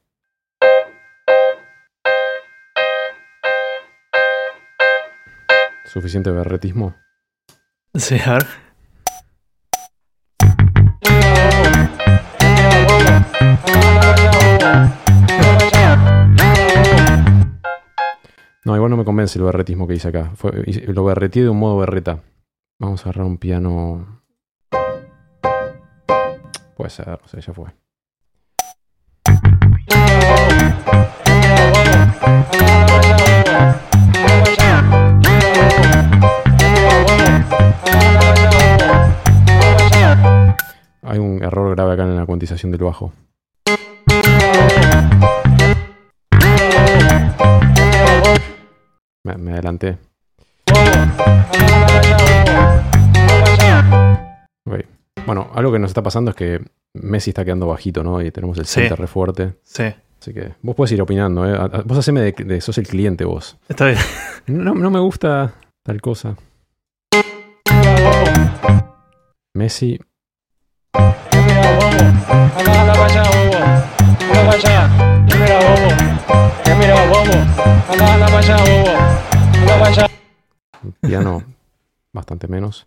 Suficiente berretismo. Sí, a ver. No, igual no me convence el berretismo que hice acá. Fue- lo berretí de un modo berreta. Vamos a agarrar un piano. Puede ser, no sé, ya fue. Hay un error grave acá en la cuantización del bajo. Me, me adelanté. Bueno, algo que nos está pasando es que Messi está quedando bajito, ¿no? Y tenemos el Sí. center re fuerte. Sí. Así que vos puedes ir opinando, ¿eh? Vos haceme de, de- sos el cliente vos. Está bien. No, no me gusta tal cosa. Messi, piano bastante menos.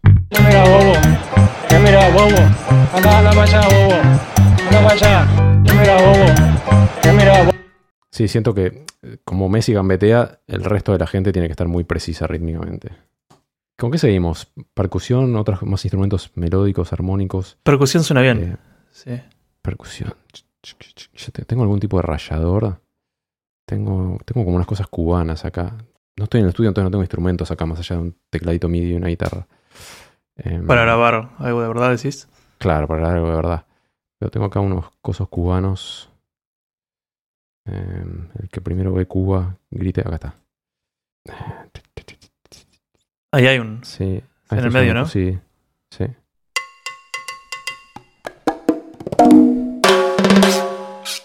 Sí, siento que como Messi gambetea, el resto de la gente tiene que estar muy precisa rítmicamente. ¿Con qué seguimos? ¿Percusión? ¿Otros más instrumentos melódicos, armónicos? Percusión suena bien. Eh, Sí. percusión. Tengo algún tipo de rayador. Tengo, tengo como unas cosas cubanas acá. No estoy en el estudio, entonces no tengo instrumentos acá, más allá de un tecladito MIDI y una guitarra. Em, Para grabar algo de verdad, decís. Claro, para algo de verdad. Pero tengo acá unos cosos cubanos. Em, el que primero ve Cuba, grite, acá está. Ahí hay un. Sí. En el medio, ¿no? Sí, sí.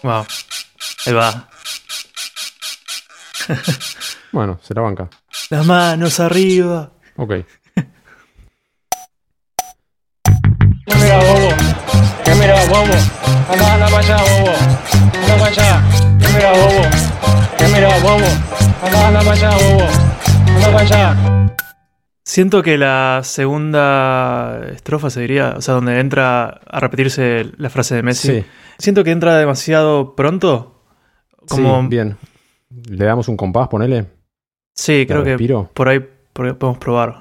Wow. Ahí va. Bueno, se la banca. Las manos arriba. Ok. ¿Qué mira, bobo? ¿Qué mira, bobo? Anda, anda para allá, bobo. Anda para allá. ¿Qué mira, bobo? ¿Qué mira, bobo? Anda, anda para allá, bobo. Anda para allá. Siento que la segunda estrofa se diría, o sea, donde entra a repetirse la frase de Messi. Sí. Siento que entra demasiado pronto. Como, Sí, bien. ¿Le damos un compás, ponele? Sí, creo que respiro? por ahí por ahí podemos probar.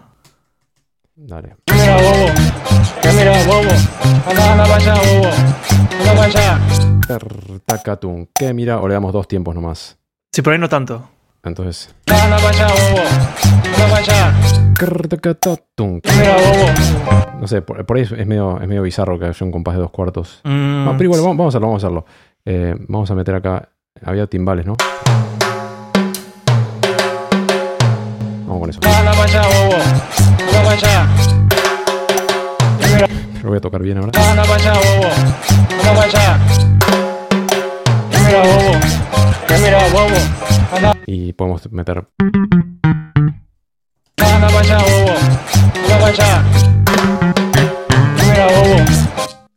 Dale. ¿Qué mira, bobo? ¿Qué mira, bobo? Anda, anda para allá, bobo. Anda para allá. Tacatum. ¿Qué mira? O le damos dos tiempos nomás. Sí, por ahí no tanto. Entonces. Anda, anda para allá, bobo. Anda para allá. Crr, tacatatum. ¿Qué mira, bobo? No sé, por, por ahí es medio, es medio bizarro que haya un compás de dos cuartos. Mm, No, pero igual, vamos, vamos a hacerlo, vamos a hacerlo. Eh, vamos a meter acá. Había timbales, ¿no? Vamos con eso. Anda, anda para allá, bobo. Anda para allá. Lo voy a tocar bien ahora. Anda para allá, bobo. Anda para allá. ¿Qué mira, bobo? ¿Qué mira, bobo? Y podemos meter.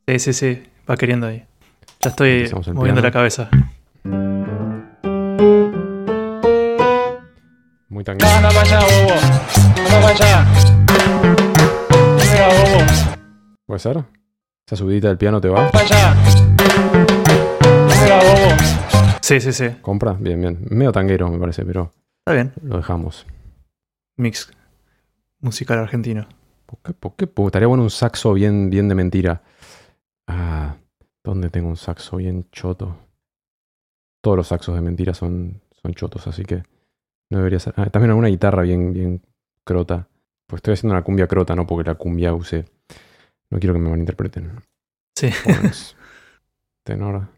Sí, sí, sí. Va queriendo ahí. Ya estoy moviendo la cabeza. Muy tanguero. Anda para allá, bobo. Anda para allá. ¿Qué mira, bobo? ¿Puede ser? Esa subidita del piano te va. Sí, sí, sí. ¿Compra? Bien, bien. Medio tanguero, me parece, pero Está bien. lo dejamos. Mix musical argentino. ¿Por qué? ¿Por qué? Porque estaría bueno un saxo bien, bien de mentira. Ah, ¿dónde tengo un saxo bien choto? Todos los saxos de mentira son, son chotos, así que no debería ser. Ah, también alguna guitarra bien, bien crota. Pues estoy haciendo una cumbia crota, no porque la cumbia use. No quiero que me malinterpreten. Sí. Tenor.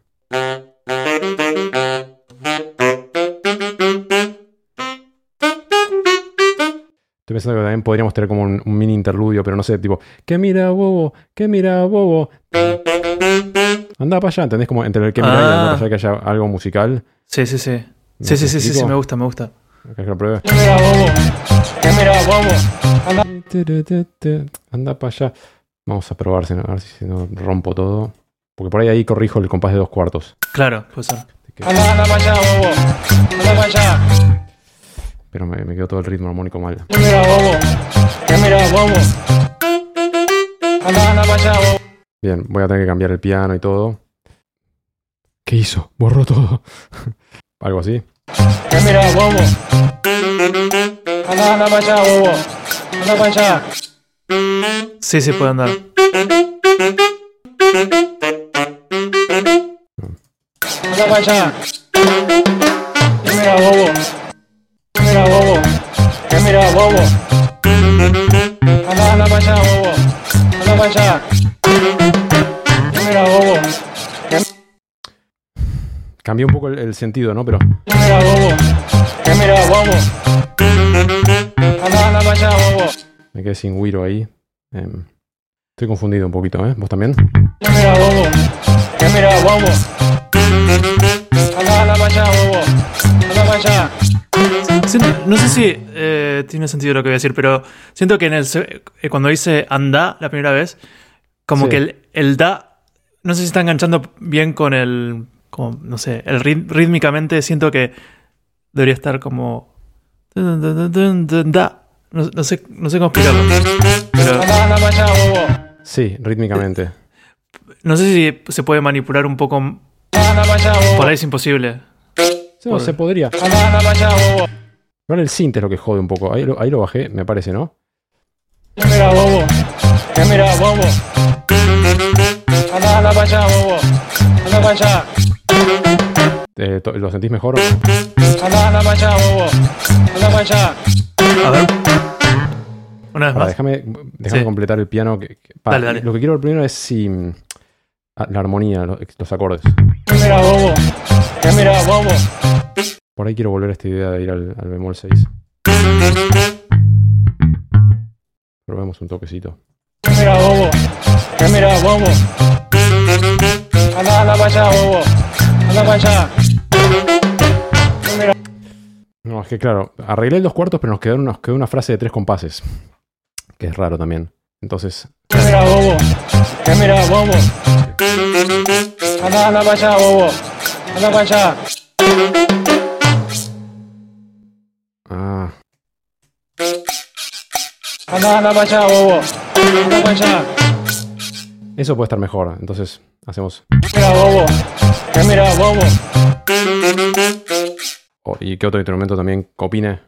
Estoy pensando que también podríamos tener como un, un mini interludio, pero no sé, tipo, ¿qué mira bobo? ¿Qué mira bobo? Anda para allá, ¿entendés? Como entre el que mira y el anda Ah. para allá que haya algo musical. Sí, sí, sí. ¿Me Sí, sí, sí, sí, sí, me gusta, me gusta. ¿Querés que lo pruebe? ¿Qué mira, bobo? ¿Qué mira, bobo? Anda. Anda para allá. Vamos a probar, si no- a ver si no rompo todo. Porque por ahí ahí corrijo el compás de dos cuartos. Claro, puede ser. Anda, anda para allá, bobo. Anda para allá. Pero me, me quedó todo el ritmo armónico mal. ¿Qué mira, bobo? ¿Qué mira, bobo? Anda, anda para allá, bobo. Bien, voy a tener que cambiar el piano y todo. ¿Qué hizo? Borró todo. Algo así. ¿Qué mira, bobo? Anda, anda para allá, bobo. Anda para allá. Sí, sí, puede andar. Anda para allá. ¿Qué mira, bobo? ¿Qué mira, bobo? ¿Qué mira, bobo? Anda, anda para allá, bobo. Anda para allá. ¿Qué mira, bobo? Cambié un poco el, el sentido, ¿no? Pero ¿Qué mira, bobo? ¿Qué mira, bobo? Anda, anda para allá, bobo. me quedé sin Wiro ahí. Em, estoy confundido un poquito, ¿eh? ¿Vos también? ¿Qué mira, mira, bobo? Siento- no sé si eh, tiene sentido lo que voy a decir, pero siento que en el se- eh, cuando dice anda la primera vez, como Sí. que el, el da, no sé si está enganchando bien con el, como, no sé, el rit- rítmicamente siento que debería estar como da. No, no sé, no sé cómo explicarlo, pero. Sí, rítmicamente. no sé si se puede manipular un poco. Por ahí es imposible. Sí, no, se podría. Igual el synth es lo que jode un poco. Ahí lo, ahí lo bajé, me parece, ¿no? ¿Qué mira, bobo? ¿Qué mira, bobo? Anda, anda para allá, bobo. Anda para allá. Eh, ¿Lo sentís mejor? Anda, anda para allá, bobo. Anda para allá. A ver. Una vez más. déjame déjame Sí. completar el piano. que- que- pa, Dale, dale. Lo que quiero ver primero es si. ah, La armonía, los, los acordes. ¿Qué mira, bobo? ¿Qué mira, bobo? Por ahí quiero volver a esta idea de ir al, al bemol 6. Probemos un toquecito. ¿Qué mira, bobo? ¿Qué mira, bobo? Anda, anda para allá, bobo. anda para allá. No, es que claro, arreglé dos cuartos, pero nos quedó, nos quedó una frase de tres compases. Que es raro también. Entonces, ¿qué mira, bobo? ¿Qué mira, bobo? Anda, anda para allá, bobo. Anda para allá. ah, Anda, anda para allá, bobo. Anda para allá. eso puede estar mejor. Entonces, hacemos. Mira, bobo. ¿Qué mira, bobo? oh, ¿Y qué otro instrumento también opine?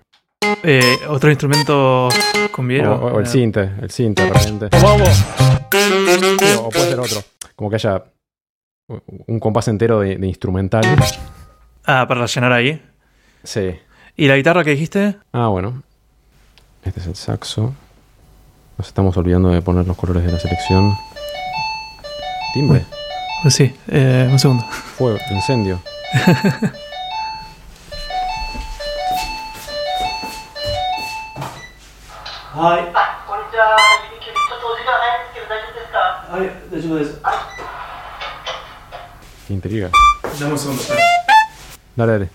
Eh, otro instrumento con O, o- o el Eh, cinte, el cinte de repente. Bobo. O puede ser otro. Como que haya un compás entero de, de instrumental. Ah, para rellenar ahí. Sí. ¿Y la guitarra que dijiste? Ah, bueno. Este es el saxo. Nos estamos olvidando de poner los colores de la selección. Timbre, Pues sí, eh, un segundo. fuego, incendio. は Qué intriga. Dame un segundo. Dale, dale.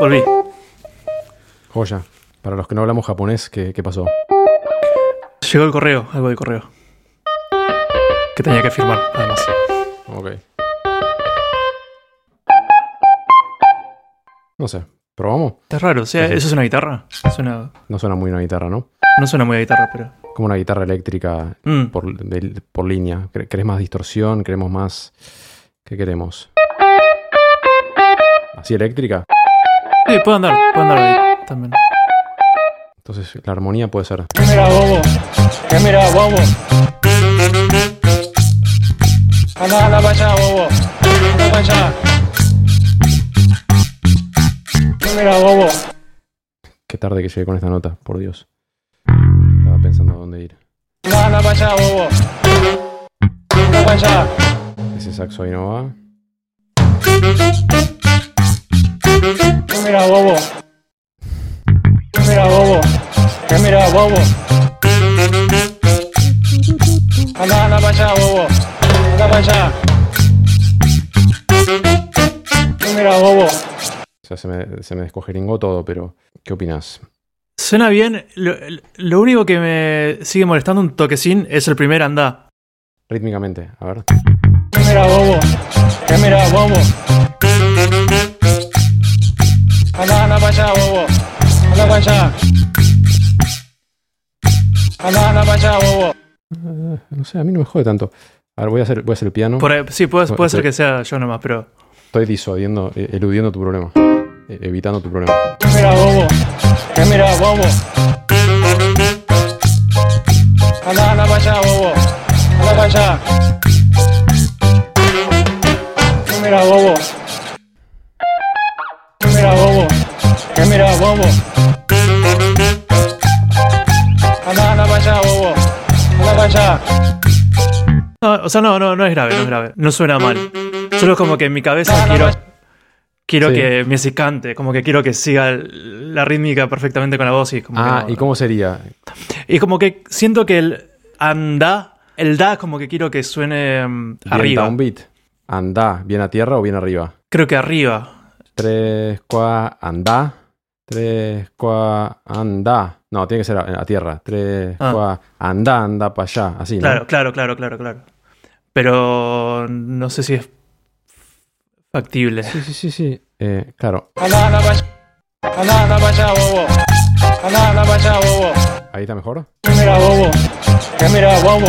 Volví. Joya. Para los que no hablamos japonés, ¿qué, qué pasó? Llegó el correo, algo de correo. Que tenía que firmar, además. Ok. No sé. ¿Probamos? Es raro, o sea. ¿eso es una guitarra? Suena, No suena muy una guitarra, ¿no? no suena muy a guitarra, pero... Como una guitarra eléctrica Mm, por, de- por línea. ¿Quer- ¿Querés más distorsión? ¿Queremos más...? ¿Qué queremos? ¿Así eléctrica? Sí, puedo andar, puedo andar ahí también. Entonces la armonía puede ser... ¿Qué mira, bobo? ¿Qué mira, bobo? Anda, anda para allá, bobo. Anda para allá. Mira, bobo? Qué tarde que llegué con esta nota, por Dios. Estaba pensando a dónde ir. Anda, anda para allá, bobo. Anda para allá. Ese saxo ahí no va. ¿Qué mira, bobo? ¿Qué mira, bobo? ¿Qué mira, bobo? Anda, anda para allá, bobo. Anda para allá. ¿Qué mira, bobo? O sea, se me, se me descogeringó todo, pero ¿qué opinas? Suena bien, lo, lo único que me sigue molestando un toquecín es el primer andá. Rítmicamente, a ver. ¿Qué mira, bobo? ¿Qué mira, bobo? Anda, anda para allá, bobo. Anda para allá. Anda, anda para allá, bobo. Eh, no sé, a mí no me jode tanto. A ver, voy a hacer, voy a hacer el piano. Por ahí- sí, puede, puede ser que sea yo nomás, pero... Estoy disuadiendo, eh, eludiendo tu problema. Eh, evitando tu problema. ¿Qué mira, bobo? ¿Qué mira, bobo? Anda, anda para allá, bobo. Anda para allá. ¿Qué mira, bobo? ¿Qué mira, bobo? ¿Qué mira, bobo? Anda, anda para allá, bobo. Anda para allá. No, o sea, no, no, no es grave, no es grave. No suena mal. Solo es como que en mi cabeza No, no, quiero... no. Quiero Sí. que Messi cante, como que quiero que siga la rítmica perfectamente con la voz y como que Ah, no- ¿y cómo sería? Y como que siento que el anda, el da como que quiero que suene mm, Bien arriba. downbeat. Andá, ¿bien a tierra o bien arriba? Creo que arriba. Tres, cua, andá. Tres, cua, andá. No, tiene que ser a, a tierra. Tres, Ah. cua, andá, anda para allá. Así, ¿no? Claro, claro, claro, claro, claro. Pero no sé si es factible. Sí, sí, sí, sí. Eh, claro, ahí está mejor. ¿Qué mira, bobo? ¿Qué mira, bobo?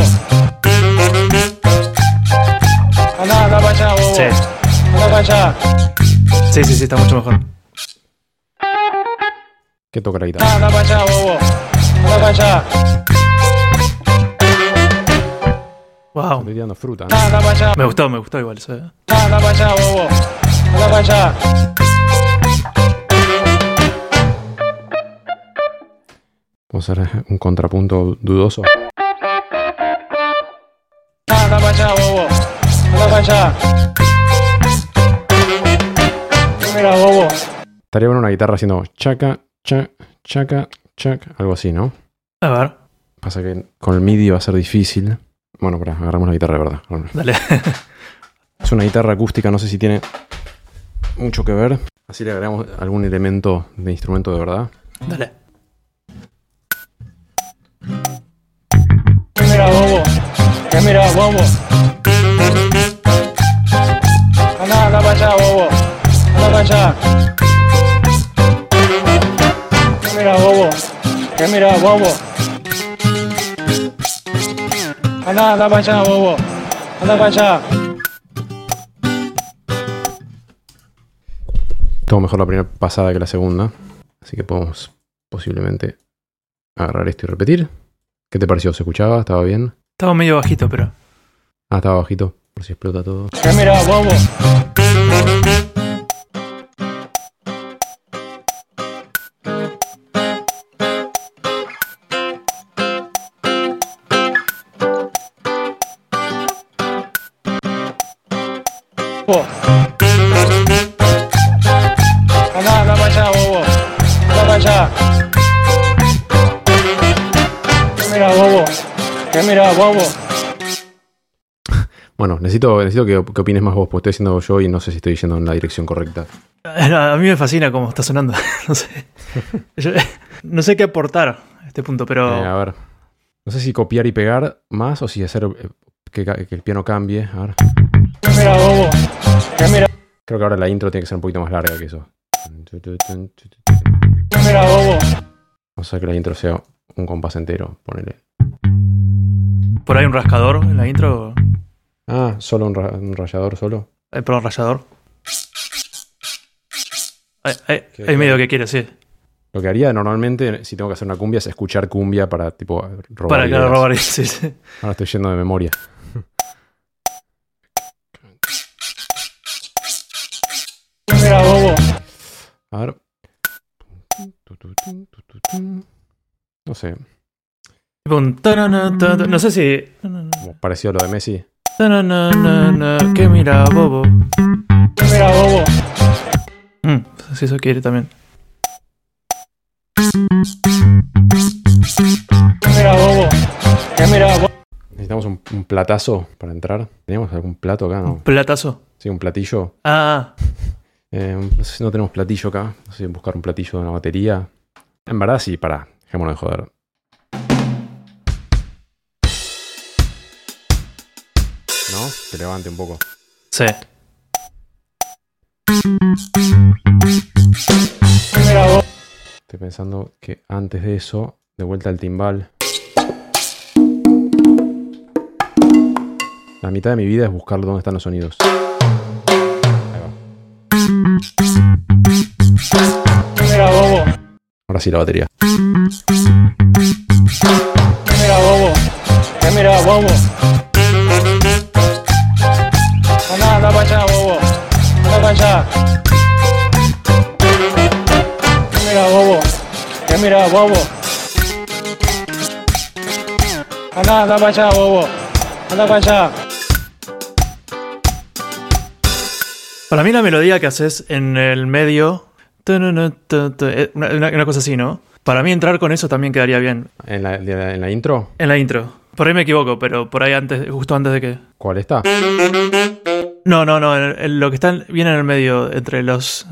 Sí, sí, sí, sí, está mucho mejor. ¿Qué toca la guitarra? Wow. Estoy tirando fruta, ¿no? Anda, anda para allá. Me gustó, me gustó igual. eso, eh. Anda, para allá, bobo. Anda para allá. Vamos a hacer un contrapunto dudoso. Anda, anda para allá, bobo. Anda para allá. ¿Qué mira, bobo? Estaría bueno una guitarra haciendo chaca, cha, chaca, chaca, algo así, ¿no? A ver. Pasa que con el MIDI va a ser difícil. Bueno, para agarramos la guitarra de verdad. Dale. Es una guitarra acústica, no sé si tiene mucho que ver. Así le agregamos algún elemento de instrumento de verdad. Dale. ¿Qué mira, bobo? ¿Qué mira, bobo? Anda, anda para allá, bobo. Anda para allá. ¿Qué mira, bobo? ¿Qué mira, bobo? Anda, anda para allá, bobo. Anda para allá. Todo mejor la primera pasada que la segunda. Así que podemos posiblemente agarrar esto y repetir. ¿Qué te pareció? ¿Se escuchaba? ¿Estaba bien? Estaba medio bajito, pero. Ah, estaba bajito. Por si explota todo. ¿Qué mira, bobo? Bobo. Necesito, necesito que, que opines más vos, porque estoy haciendo yo y no sé si estoy yendo en la dirección correcta. A mí me fascina cómo está sonando. No sé. Yo- no sé qué aportar a este punto, pero. Eh, a ver. No sé si copiar y pegar más o si hacer eh, que, el piano cambie. A ver. ¿Qué mira, bobo? ¿Qué mira, Creo que ahora la intro tiene que ser un poquito más larga que eso. mira, bobo? Vamos a hacer que la intro sea un compás entero. Ponele. Por ahí un rascador en la intro. Ah, solo un, ra- un rayador solo. Eh, perdón, Qué ahí medio que quiere, sí. Lo que haría normalmente, si tengo que hacer una cumbia, es escuchar cumbia para tipo robar. Para ideas. robar. Sí, sí. Ahora estoy yendo de memoria. ¿Qué mira, bobo? A ver. No sé, No sé si. como parecido a lo de Messi. Na, na, Que mira, bobo. ¿Qué mira, bobo? Mm, si eso quiere también. ¿Qué mira, bobo? ¿Qué mira, bobo? Necesitamos un, un platazo para entrar. ¿Teníamos algún plato acá? No. Platazo. Sí, un platillo. Ah, Eh, no sé si no tenemos platillo acá. No sé si buscar un platillo de una batería. En verdad, sí, para. Dejémonos de joder. ¿No? Que levante un poco. sí. ¿Qué mira, bobo? Estoy pensando que antes de eso, de vuelta al timbal. La mitad de mi vida es buscar dónde están los sonidos. Ahí va. ¿Qué mira, bobo? Ahora sí la batería. ¿Qué mira, bobo? Allá. ¿Qué mira, bobo? ¿Qué mira, bobo? Anda, anda para allá, bobo. Anda para allá. Para mí la melodía que haces en el medio. eh, Una, cosa así, ¿no? Para mí entrar con eso también quedaría bien. En la- en la intro, En la intro. Por ahí me equivoco, pero por ahí antes, justo antes de que. ¿cuál está? No, no, no. en- en lo que está viene en el medio entre los.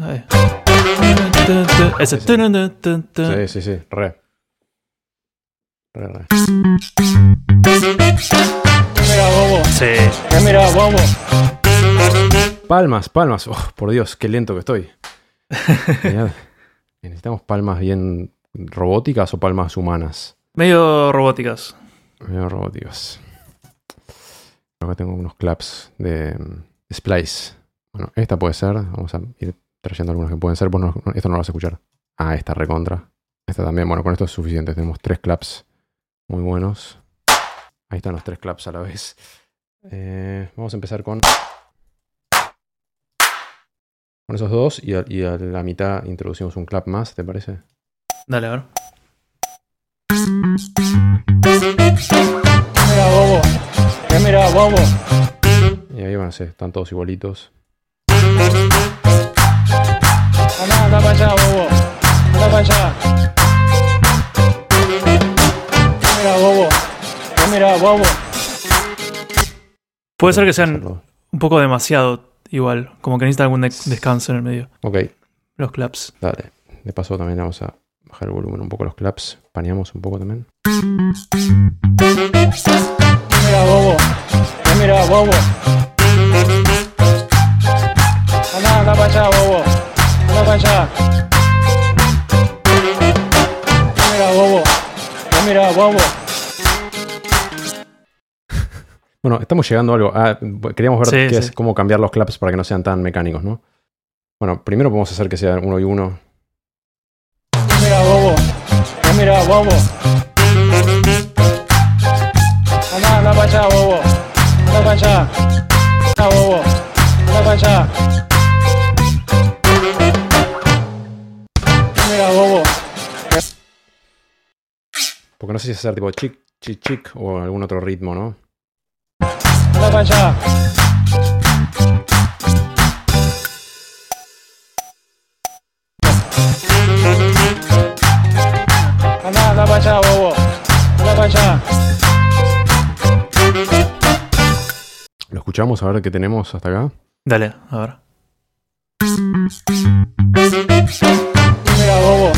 Ese. Sí, sí, sí, re. Re, re. ¿Qué mira, bobo? Sí. ¿Qué mira, bobo? Palmas, palmas. Oh, por Dios, qué lento que estoy. Mirad. Necesitamos palmas bien robóticas o palmas humanas. Medio robóticas. Medio robóticas. Acá tengo unos claps de Splice. Bueno, esta puede ser. Vamos a ir trayendo algunas que pueden ser. Vos no- esto no lo vas a escuchar. Ah, esta recontra. Esta también. Bueno, con esto es suficiente. Tenemos tres claps muy buenos. Ahí están los tres claps a la vez. Eh, vamos a empezar con. Con esos dos y a, y a la mitad introducimos un clap más, ¿te parece? Dale, a ver. ¿Qué mira, bobo? ¿Qué mira, bobo? Y ahí van a ser, están todos igualitos. Anda, anda para allá, bobo. Anda para allá. ¿Qué mira, bobo. ¿Qué mira, bobo? Puede ser que sean un poco demasiado igual, como que necesitan algún de- descanso en el medio. Ok, Los claps. dale. De paso también vamos a bajar el volumen un poco los claps. Paneamos un poco también. Mira, bobo. ¿Qué mira, bobo? Anda, anda para allá, bobo. Anda para allá. Mira, bobo. ¿Qué mira, bobo? Bueno, estamos llegando a algo. Ah, queríamos ver Sí, qué sí. es- cómo cambiar los claps para que no sean tan mecánicos, ¿no? Bueno, primero podemos hacer que sea uno y uno. Mira, bobo. ¿Qué mira, bobo? Anda, anda para allá, bobo. Anda para allá. Anda, bobo. Para allá. Mira, bobo. Porque no sé si hacer tipo chic, chic, chic o algún otro ritmo, ¿no? Para allá. Anda, anda allá, bobo. Anda para escuchamos a ver qué tenemos hasta acá. Dale, a ver. Mira, bobo.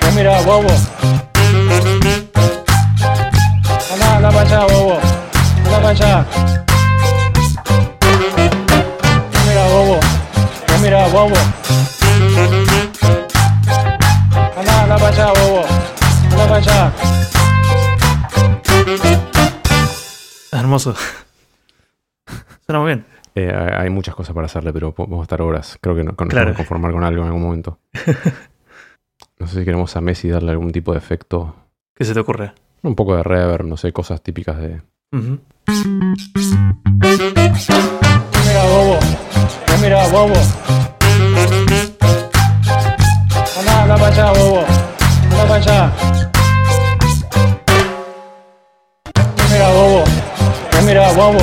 ¿Qué mira, bobo? Anda, anda para allá, bobo. Anda para allá. Mira, bobo. ¿Qué mira, bobo? Anda, anda para allá, bobo. Anda para allá. Hermoso. Suena muy bien. Eh, hay muchas cosas para hacerle, pero podemos estar horas. Creo que no, con, Claro. nos podemos conformar con algo en algún momento. No sé si queremos a Messi darle algún tipo de efecto. ¿Qué se te ocurre? Un poco de reverb, no sé, cosas típicas de. Ujú. Mira, bobo. ¿Qué mira, bobo? Anda, anda para allá, bobo. Anda para allá. Mira, bobo. ¿Qué mira, bobo?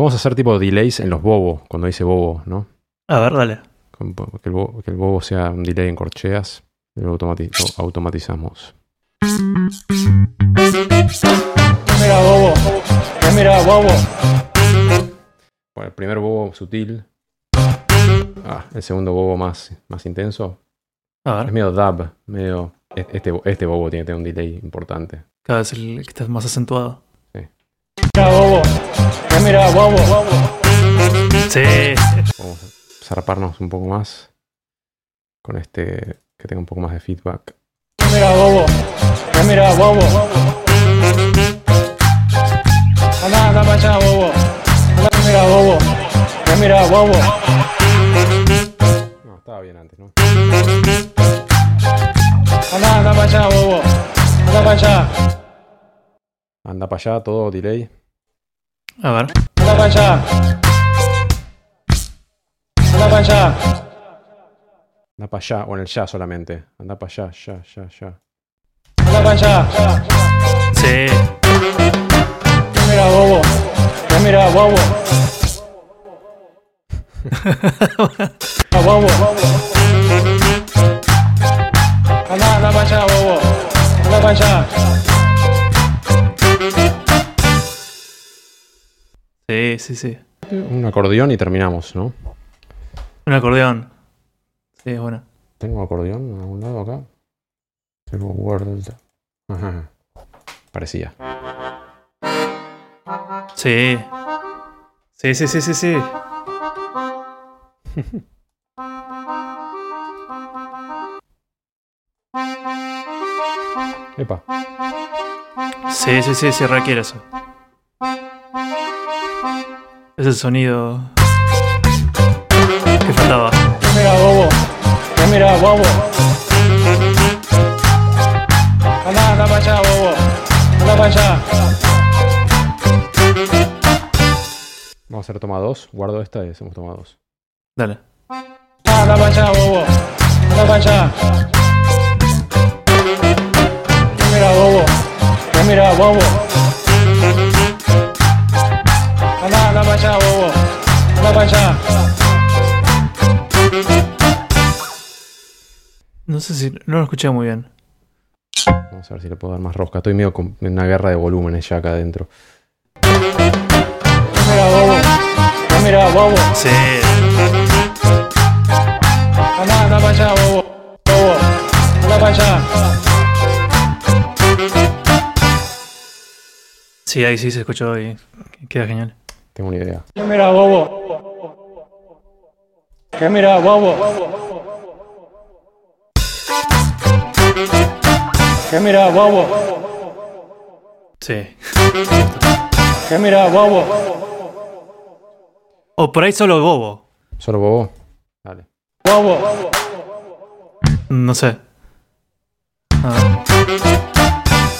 Podemos hacer tipo delays en los bobos, cuando dice bobo, ¿no? A ver, dale. Que el, bo- que el bobo sea un delay en corcheas. Y lo, automati- lo automatizamos. Mira, bobo. ¿Qué mira, bobo? Bueno, el primer bobo sutil. Ah, el segundo bobo más, más intenso. A Es ver. medio dub, medio. Este, este bobo tiene que tener un delay importante. Cada vez el que está más acentuado. Mira, bobo. ¿Qué mira, bobo? Sí. Vamos a zarparnos un poco más con este que tenga un poco más de feedback. Mira, bobo. ¿Qué mira, bobo? Anda, anda para allá, bobo. Anda, mira, bobo. ¿Qué mira, bobo? No, estaba bien antes, ¿no? Anda, anda para allá, bobo. Anda para allá. Anda para allá, todo delay. A ver. Anda para allá. Anda para allá. Anda para allá, o en el ya solamente. Anda para allá, ya, ya, ya. Anda para allá. Sí. Mira, bobo. ¿Qué mira, bobo? Ah, bobo. Anda, anda para allá, bobo. Anda para allá. Sí, sí, sí. Un acordeón y terminamos, ¿no? Un acordeón. Sí, es buena. ¿Tengo acordeón en algún lado acá? Tengo World. Ajá. Parecía. Sí. Sí, sí, sí, sí, sí. Epa. Sí, sí, sí, sí, requiere eso. Es el sonido que faltaba. Mira, bobo. ¿Qué mira, bobo? Anda, anda para allá, bobo. Anda para allá. Vamos a hacer toma 2. Guardo esta y hacemos toma 2. Dale. Anda, para allá, bobo. Anda para allá. ¿Qué mira, bobo? ¿Qué mira, bobo? Anda, anda para allá, bobo. Anda para allá. No sé si. No lo escuché muy bien. Vamos a ver si le puedo dar más rosca. Estoy medio con una guerra de volúmenes ya acá adentro. Mira, bobo. Mira, bobo. Sí. Anda, anda para allá, bobo. Bobo. Anda para allá. Sí, ahí sí se escuchó y queda genial. Tengo una idea. ¿Qué mira, bobo? ¿Qué mira, bobo? ¿Qué mira, bobo? Sí. ¿Qué mira, bobo? O por ahí solo Bobo. ¿Solo bobo? Dale. Bobo. No sé. A ver.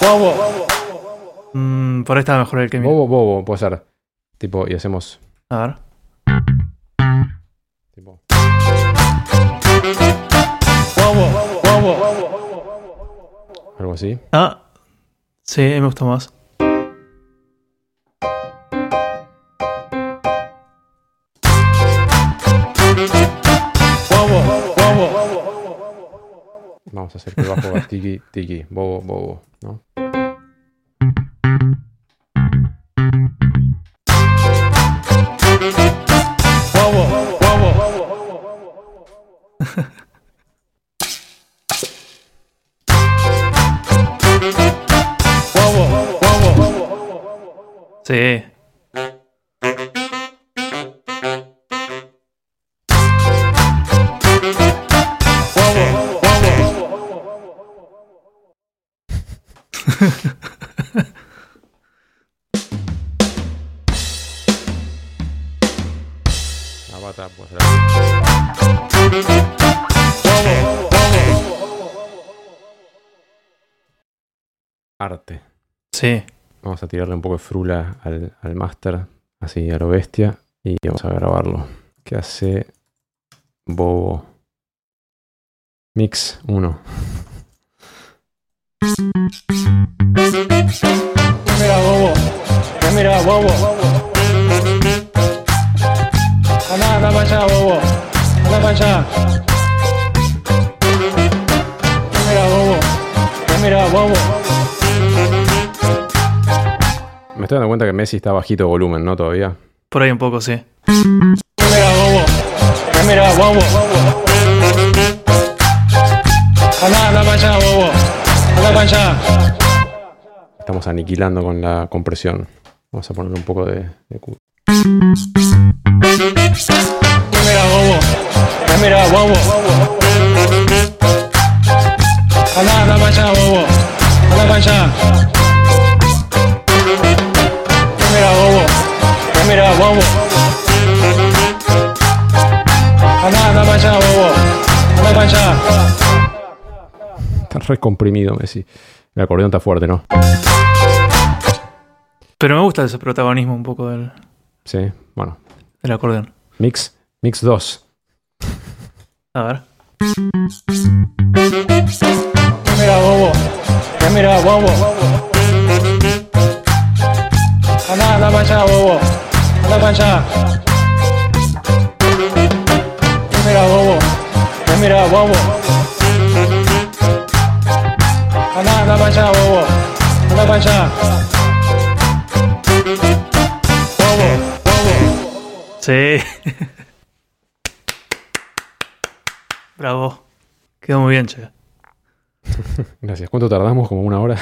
Bobo. Mm, por ahí estaba mejor el que mío. Bobo, bobo, puede ser. Tipo, y hacemos. A ver. Tipo. Algo así. Ah. Sí, me gustó más. Vamos a hacer que bajo tiki, tiki, bobo, bobo, ¿no? Sí. Vamos a tirarle un poco de frula al, al máster, así a lo bestia, y vamos a grabarlo. ¿Qué hace Bobo? Mix 1. Mira, bobo. Mira, bobo. Anda, anda para allá, bobo. Anda para allá. Mira, bobo. Mira, bobo. Me estoy dando cuenta que Messi está bajito de volumen, ¿no? Todavía. Por ahí un poco, sí. Mira, bobo. Ya mira, bobo. Anda, anda para allá, bobo. Anda para allá. Estamos aniquilando con la compresión. Vamos a ponerle un poco de, mira, bobo. Ya mira, bobo. Anda, anda para allá, bobo. Anda para allá. Mira, bobo. Anda, anda para allá, bobo. Anda para allá. Está recomprimido Messi. El acordeón está fuerte, ¿no? Pero me gusta ese protagonismo un poco del, Sí. Bueno. del acordeón. Mix. Mix 2. A ver. Mira, bobo. Mira, bobo. Anda, anda para allá, bobo. Allá. Ya mira, bobo. Mira, bobo. Anda, para allá, bobo. Anda para allá. Bobo, bobo. Sí. Bravo. Quedó muy bien, che. Gracias. ¿Cuánto tardamos? Como una hora.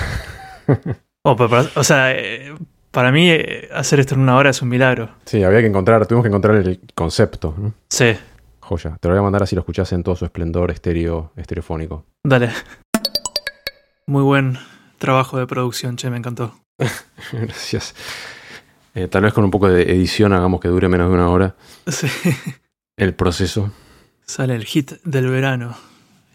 Oh, pero o sea, eh, para mí eh, hacer esto en una hora es un milagro. Sí, había que encontrar, tuvimos que encontrar el concepto, ¿no? Sí. Joya. Te lo voy a mandar así lo escuchás en todo su esplendor estéreo, estereofónico. Dale. Muy buen trabajo de producción, che, me encantó. Gracias. Eh, tal vez con un poco de edición hagamos que dure menos de una hora Sí. el proceso. Sale el hit del verano.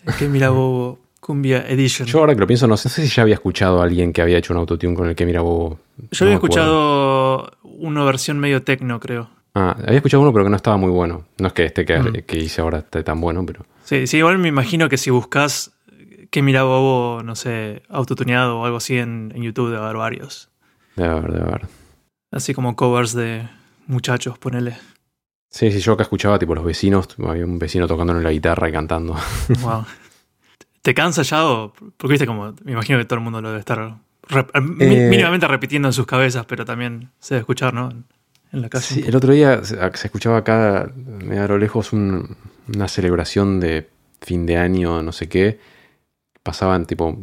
El que mira Bobo Cumbia Edition. Yo ahora que lo pienso, no sé si ya había escuchado a alguien que había hecho un autotune con el que mira Bobo. Yo No había escuchado una versión medio tecno, creo. Ah, había escuchado uno, pero que no estaba muy bueno. No es que este que, Mm. que hice ahora esté tan bueno, pero. Sí, sí, igual me imagino que si buscas que mira Bobo, no sé, autotuneado o algo así en, en YouTube debe haber varios. Debe haber, debe haber. Así como covers de muchachos, ponele. Sí, sí, yo acá escuchaba tipo los vecinos. Había un vecino tocando en la guitarra y cantando. Wow. ¿Te cansa ya o...? Porque viste como... Me imagino que todo el mundo lo debe estar rep- mi- Eh, mínimamente repitiendo en sus cabezas, pero también se debe escuchar, ¿no? En, la casa. Sí, el otro día se se escuchaba acá, medio a lo lejos, un- una celebración de fin de año, no sé qué. Pasaban tipo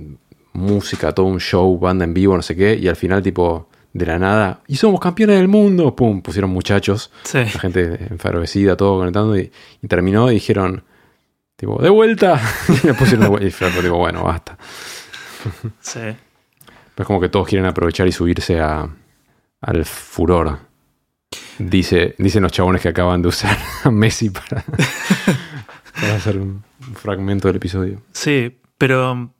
música, todo un show, banda en vivo, no sé qué, y al final tipo de la nada, y somos campeones del mundo, pum, pusieron muchachos, Sí. la gente enfervecida, todo conectando, y, y terminó y dijeron, tipo, de vuelta, y le pusieron de vuelta, y tipo, bueno, basta. sí. Pero es como que todos quieren aprovechar y subirse a, al furor. Dice, dicen los chabones que acaban de usar a Messi para, para hacer un, un fragmento del episodio. Sí, pero um,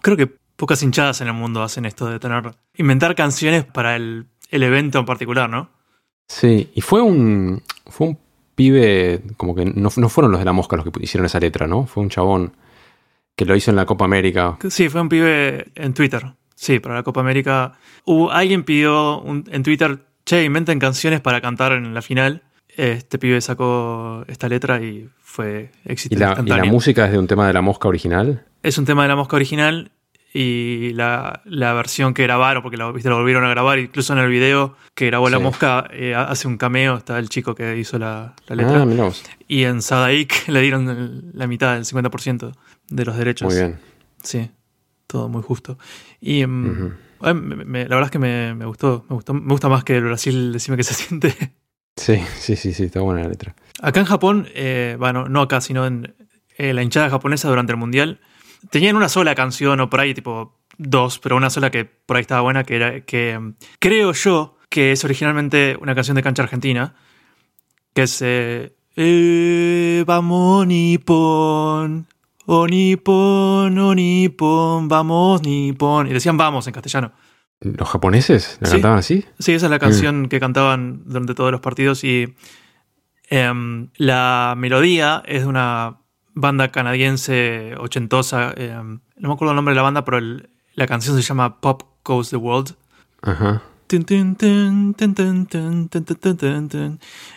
creo que pocas hinchadas en el mundo hacen esto de tener... Inventar canciones para el, el evento en particular, ¿no? Sí, y fue un, fue un pibe, como que no, no fueron los de la mosca los que hicieron esa letra, ¿no? Fue un chabón que lo hizo en la Copa América. Sí, fue un pibe en Twitter. Sí, para la Copa América. Hubo, alguien pidió un- en Twitter, che, inventen canciones para cantar en la final. Este pibe sacó esta letra y fue éxito Y la, y la música es de un tema de la mosca original. Es un tema de la mosca original y la, la versión que grabaron, porque la, ¿viste? lo volvieron a grabar, incluso en el video que grabó la Sí. mosca, eh, hace un cameo, está el chico que hizo la, la letra. Ah, mirá vos. y en Sadaik le dieron el- la mitad, el 50% de los derechos. Muy bien. Sí, todo muy justo. Y eh, me- me- la verdad es que me, me gustó, me gustó, me gusta más que el Brasil, decime que se siente. Sí, sí, sí, sí, está buena la letra. Acá en Japón, eh, bueno, no acá, sino en eh, la hinchada japonesa durante el Mundial, tenían una sola canción, o por ahí tipo dos, pero una sola que por ahí estaba buena, que era que mm, creo yo que es originalmente una canción de cancha argentina, que es eh, eh, Vamos Nippon, oh Nippon, oh Nippon, vamos Nippon. Y decían vamos en castellano. ¿Los japoneses la Sí. cantaban así? Sí, esa es la canción que cantaban durante todos los partidos y em, la melodía es de una banda canadiense ochentosa. Eh, no me acuerdo el nombre de la banda, pero la canción se llama Pop Goes the World. Ajá.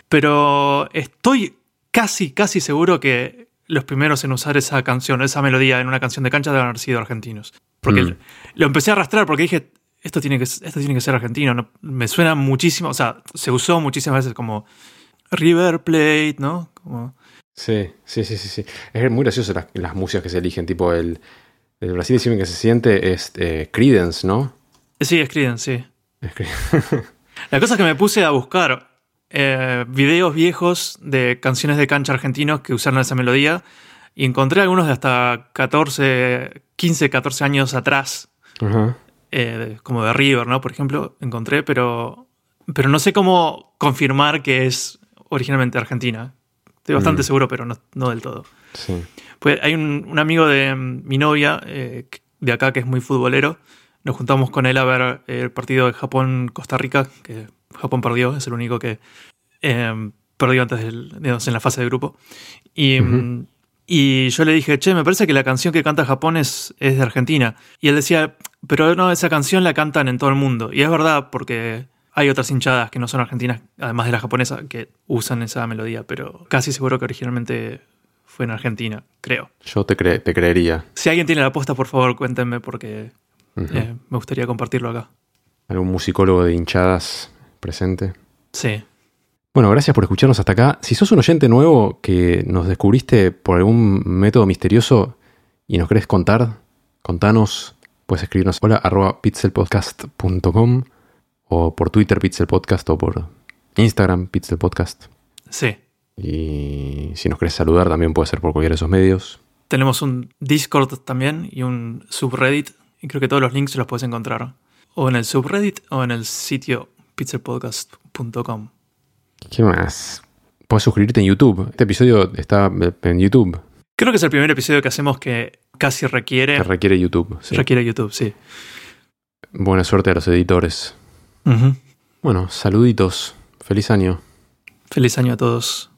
Pero estoy casi, casi seguro que los primeros en usar esa canción, esa melodía en una canción de cancha deben haber sido argentinos. Porque mm. lo empecé a arrastrar porque dije, esto tiene que, esto tiene que ser argentino. Me suena muchísimo, o sea, se usó muchísimas veces como River Plate, ¿no? Como Sí, sí, sí, sí, sí. Es muy gracioso las, las músicas que se eligen, tipo el, el Brasil decime que se siente es eh, Credence, ¿no? sí, escriben, sí. Es Cre- La cosa es que me puse a buscar eh, videos viejos de canciones de cancha argentinos que usaron esa melodía y encontré algunos de hasta 14, 15, 14 años atrás, eh, como de River, ¿no? Por ejemplo, encontré, pero, pero no sé cómo confirmar que es originalmente argentina. Estoy bastante Mm. seguro, pero no, no del todo. Sí. Pues hay un, un amigo de mm, mi novia, eh, de acá, que es muy futbolero. Nos juntamos con él a ver eh, el partido de Japón-Costa Rica, que Japón perdió, es el único que eh, perdió antes del, digamos, en la fase de grupo. Y, mm, y yo le dije, che, me parece que la canción que canta Japón es, es de Argentina. Y él decía, pero no, esa canción la cantan en todo el mundo. Y es verdad, porque hay otras hinchadas que no son argentinas, además de la japonesa, que usan esa melodía, pero casi seguro que originalmente fue en Argentina, creo. Yo te, cre- te creería. Si alguien tiene la apuesta, por favor, cuéntenme porque eh, me gustaría compartirlo acá. ¿Algún musicólogo de hinchadas presente? Sí. Bueno, gracias por escucharnos hasta acá. Si sos un oyente nuevo que nos descubriste por algún método misterioso y nos querés contar, contanos, puedes escribirnos hola arroba pixelpodcast.com o por Twitter pixelpodcast o por Instagram pixelpodcast. Sí. Y si nos querés saludar también puede ser por cualquiera de esos medios. Tenemos un Discord también y un subreddit. Y creo que todos los links los puedes encontrar o en el subreddit o en el sitio pixelpodcast.com. ¿Qué más? Puedes suscribirte en YouTube. Este episodio está en YouTube, Creo que es el primer episodio que hacemos que casi requiere, que requiere YouTube. sí. requiere YouTube, sí. Buena suerte a los editores. Bueno, saluditos. Feliz año. Feliz año a todos.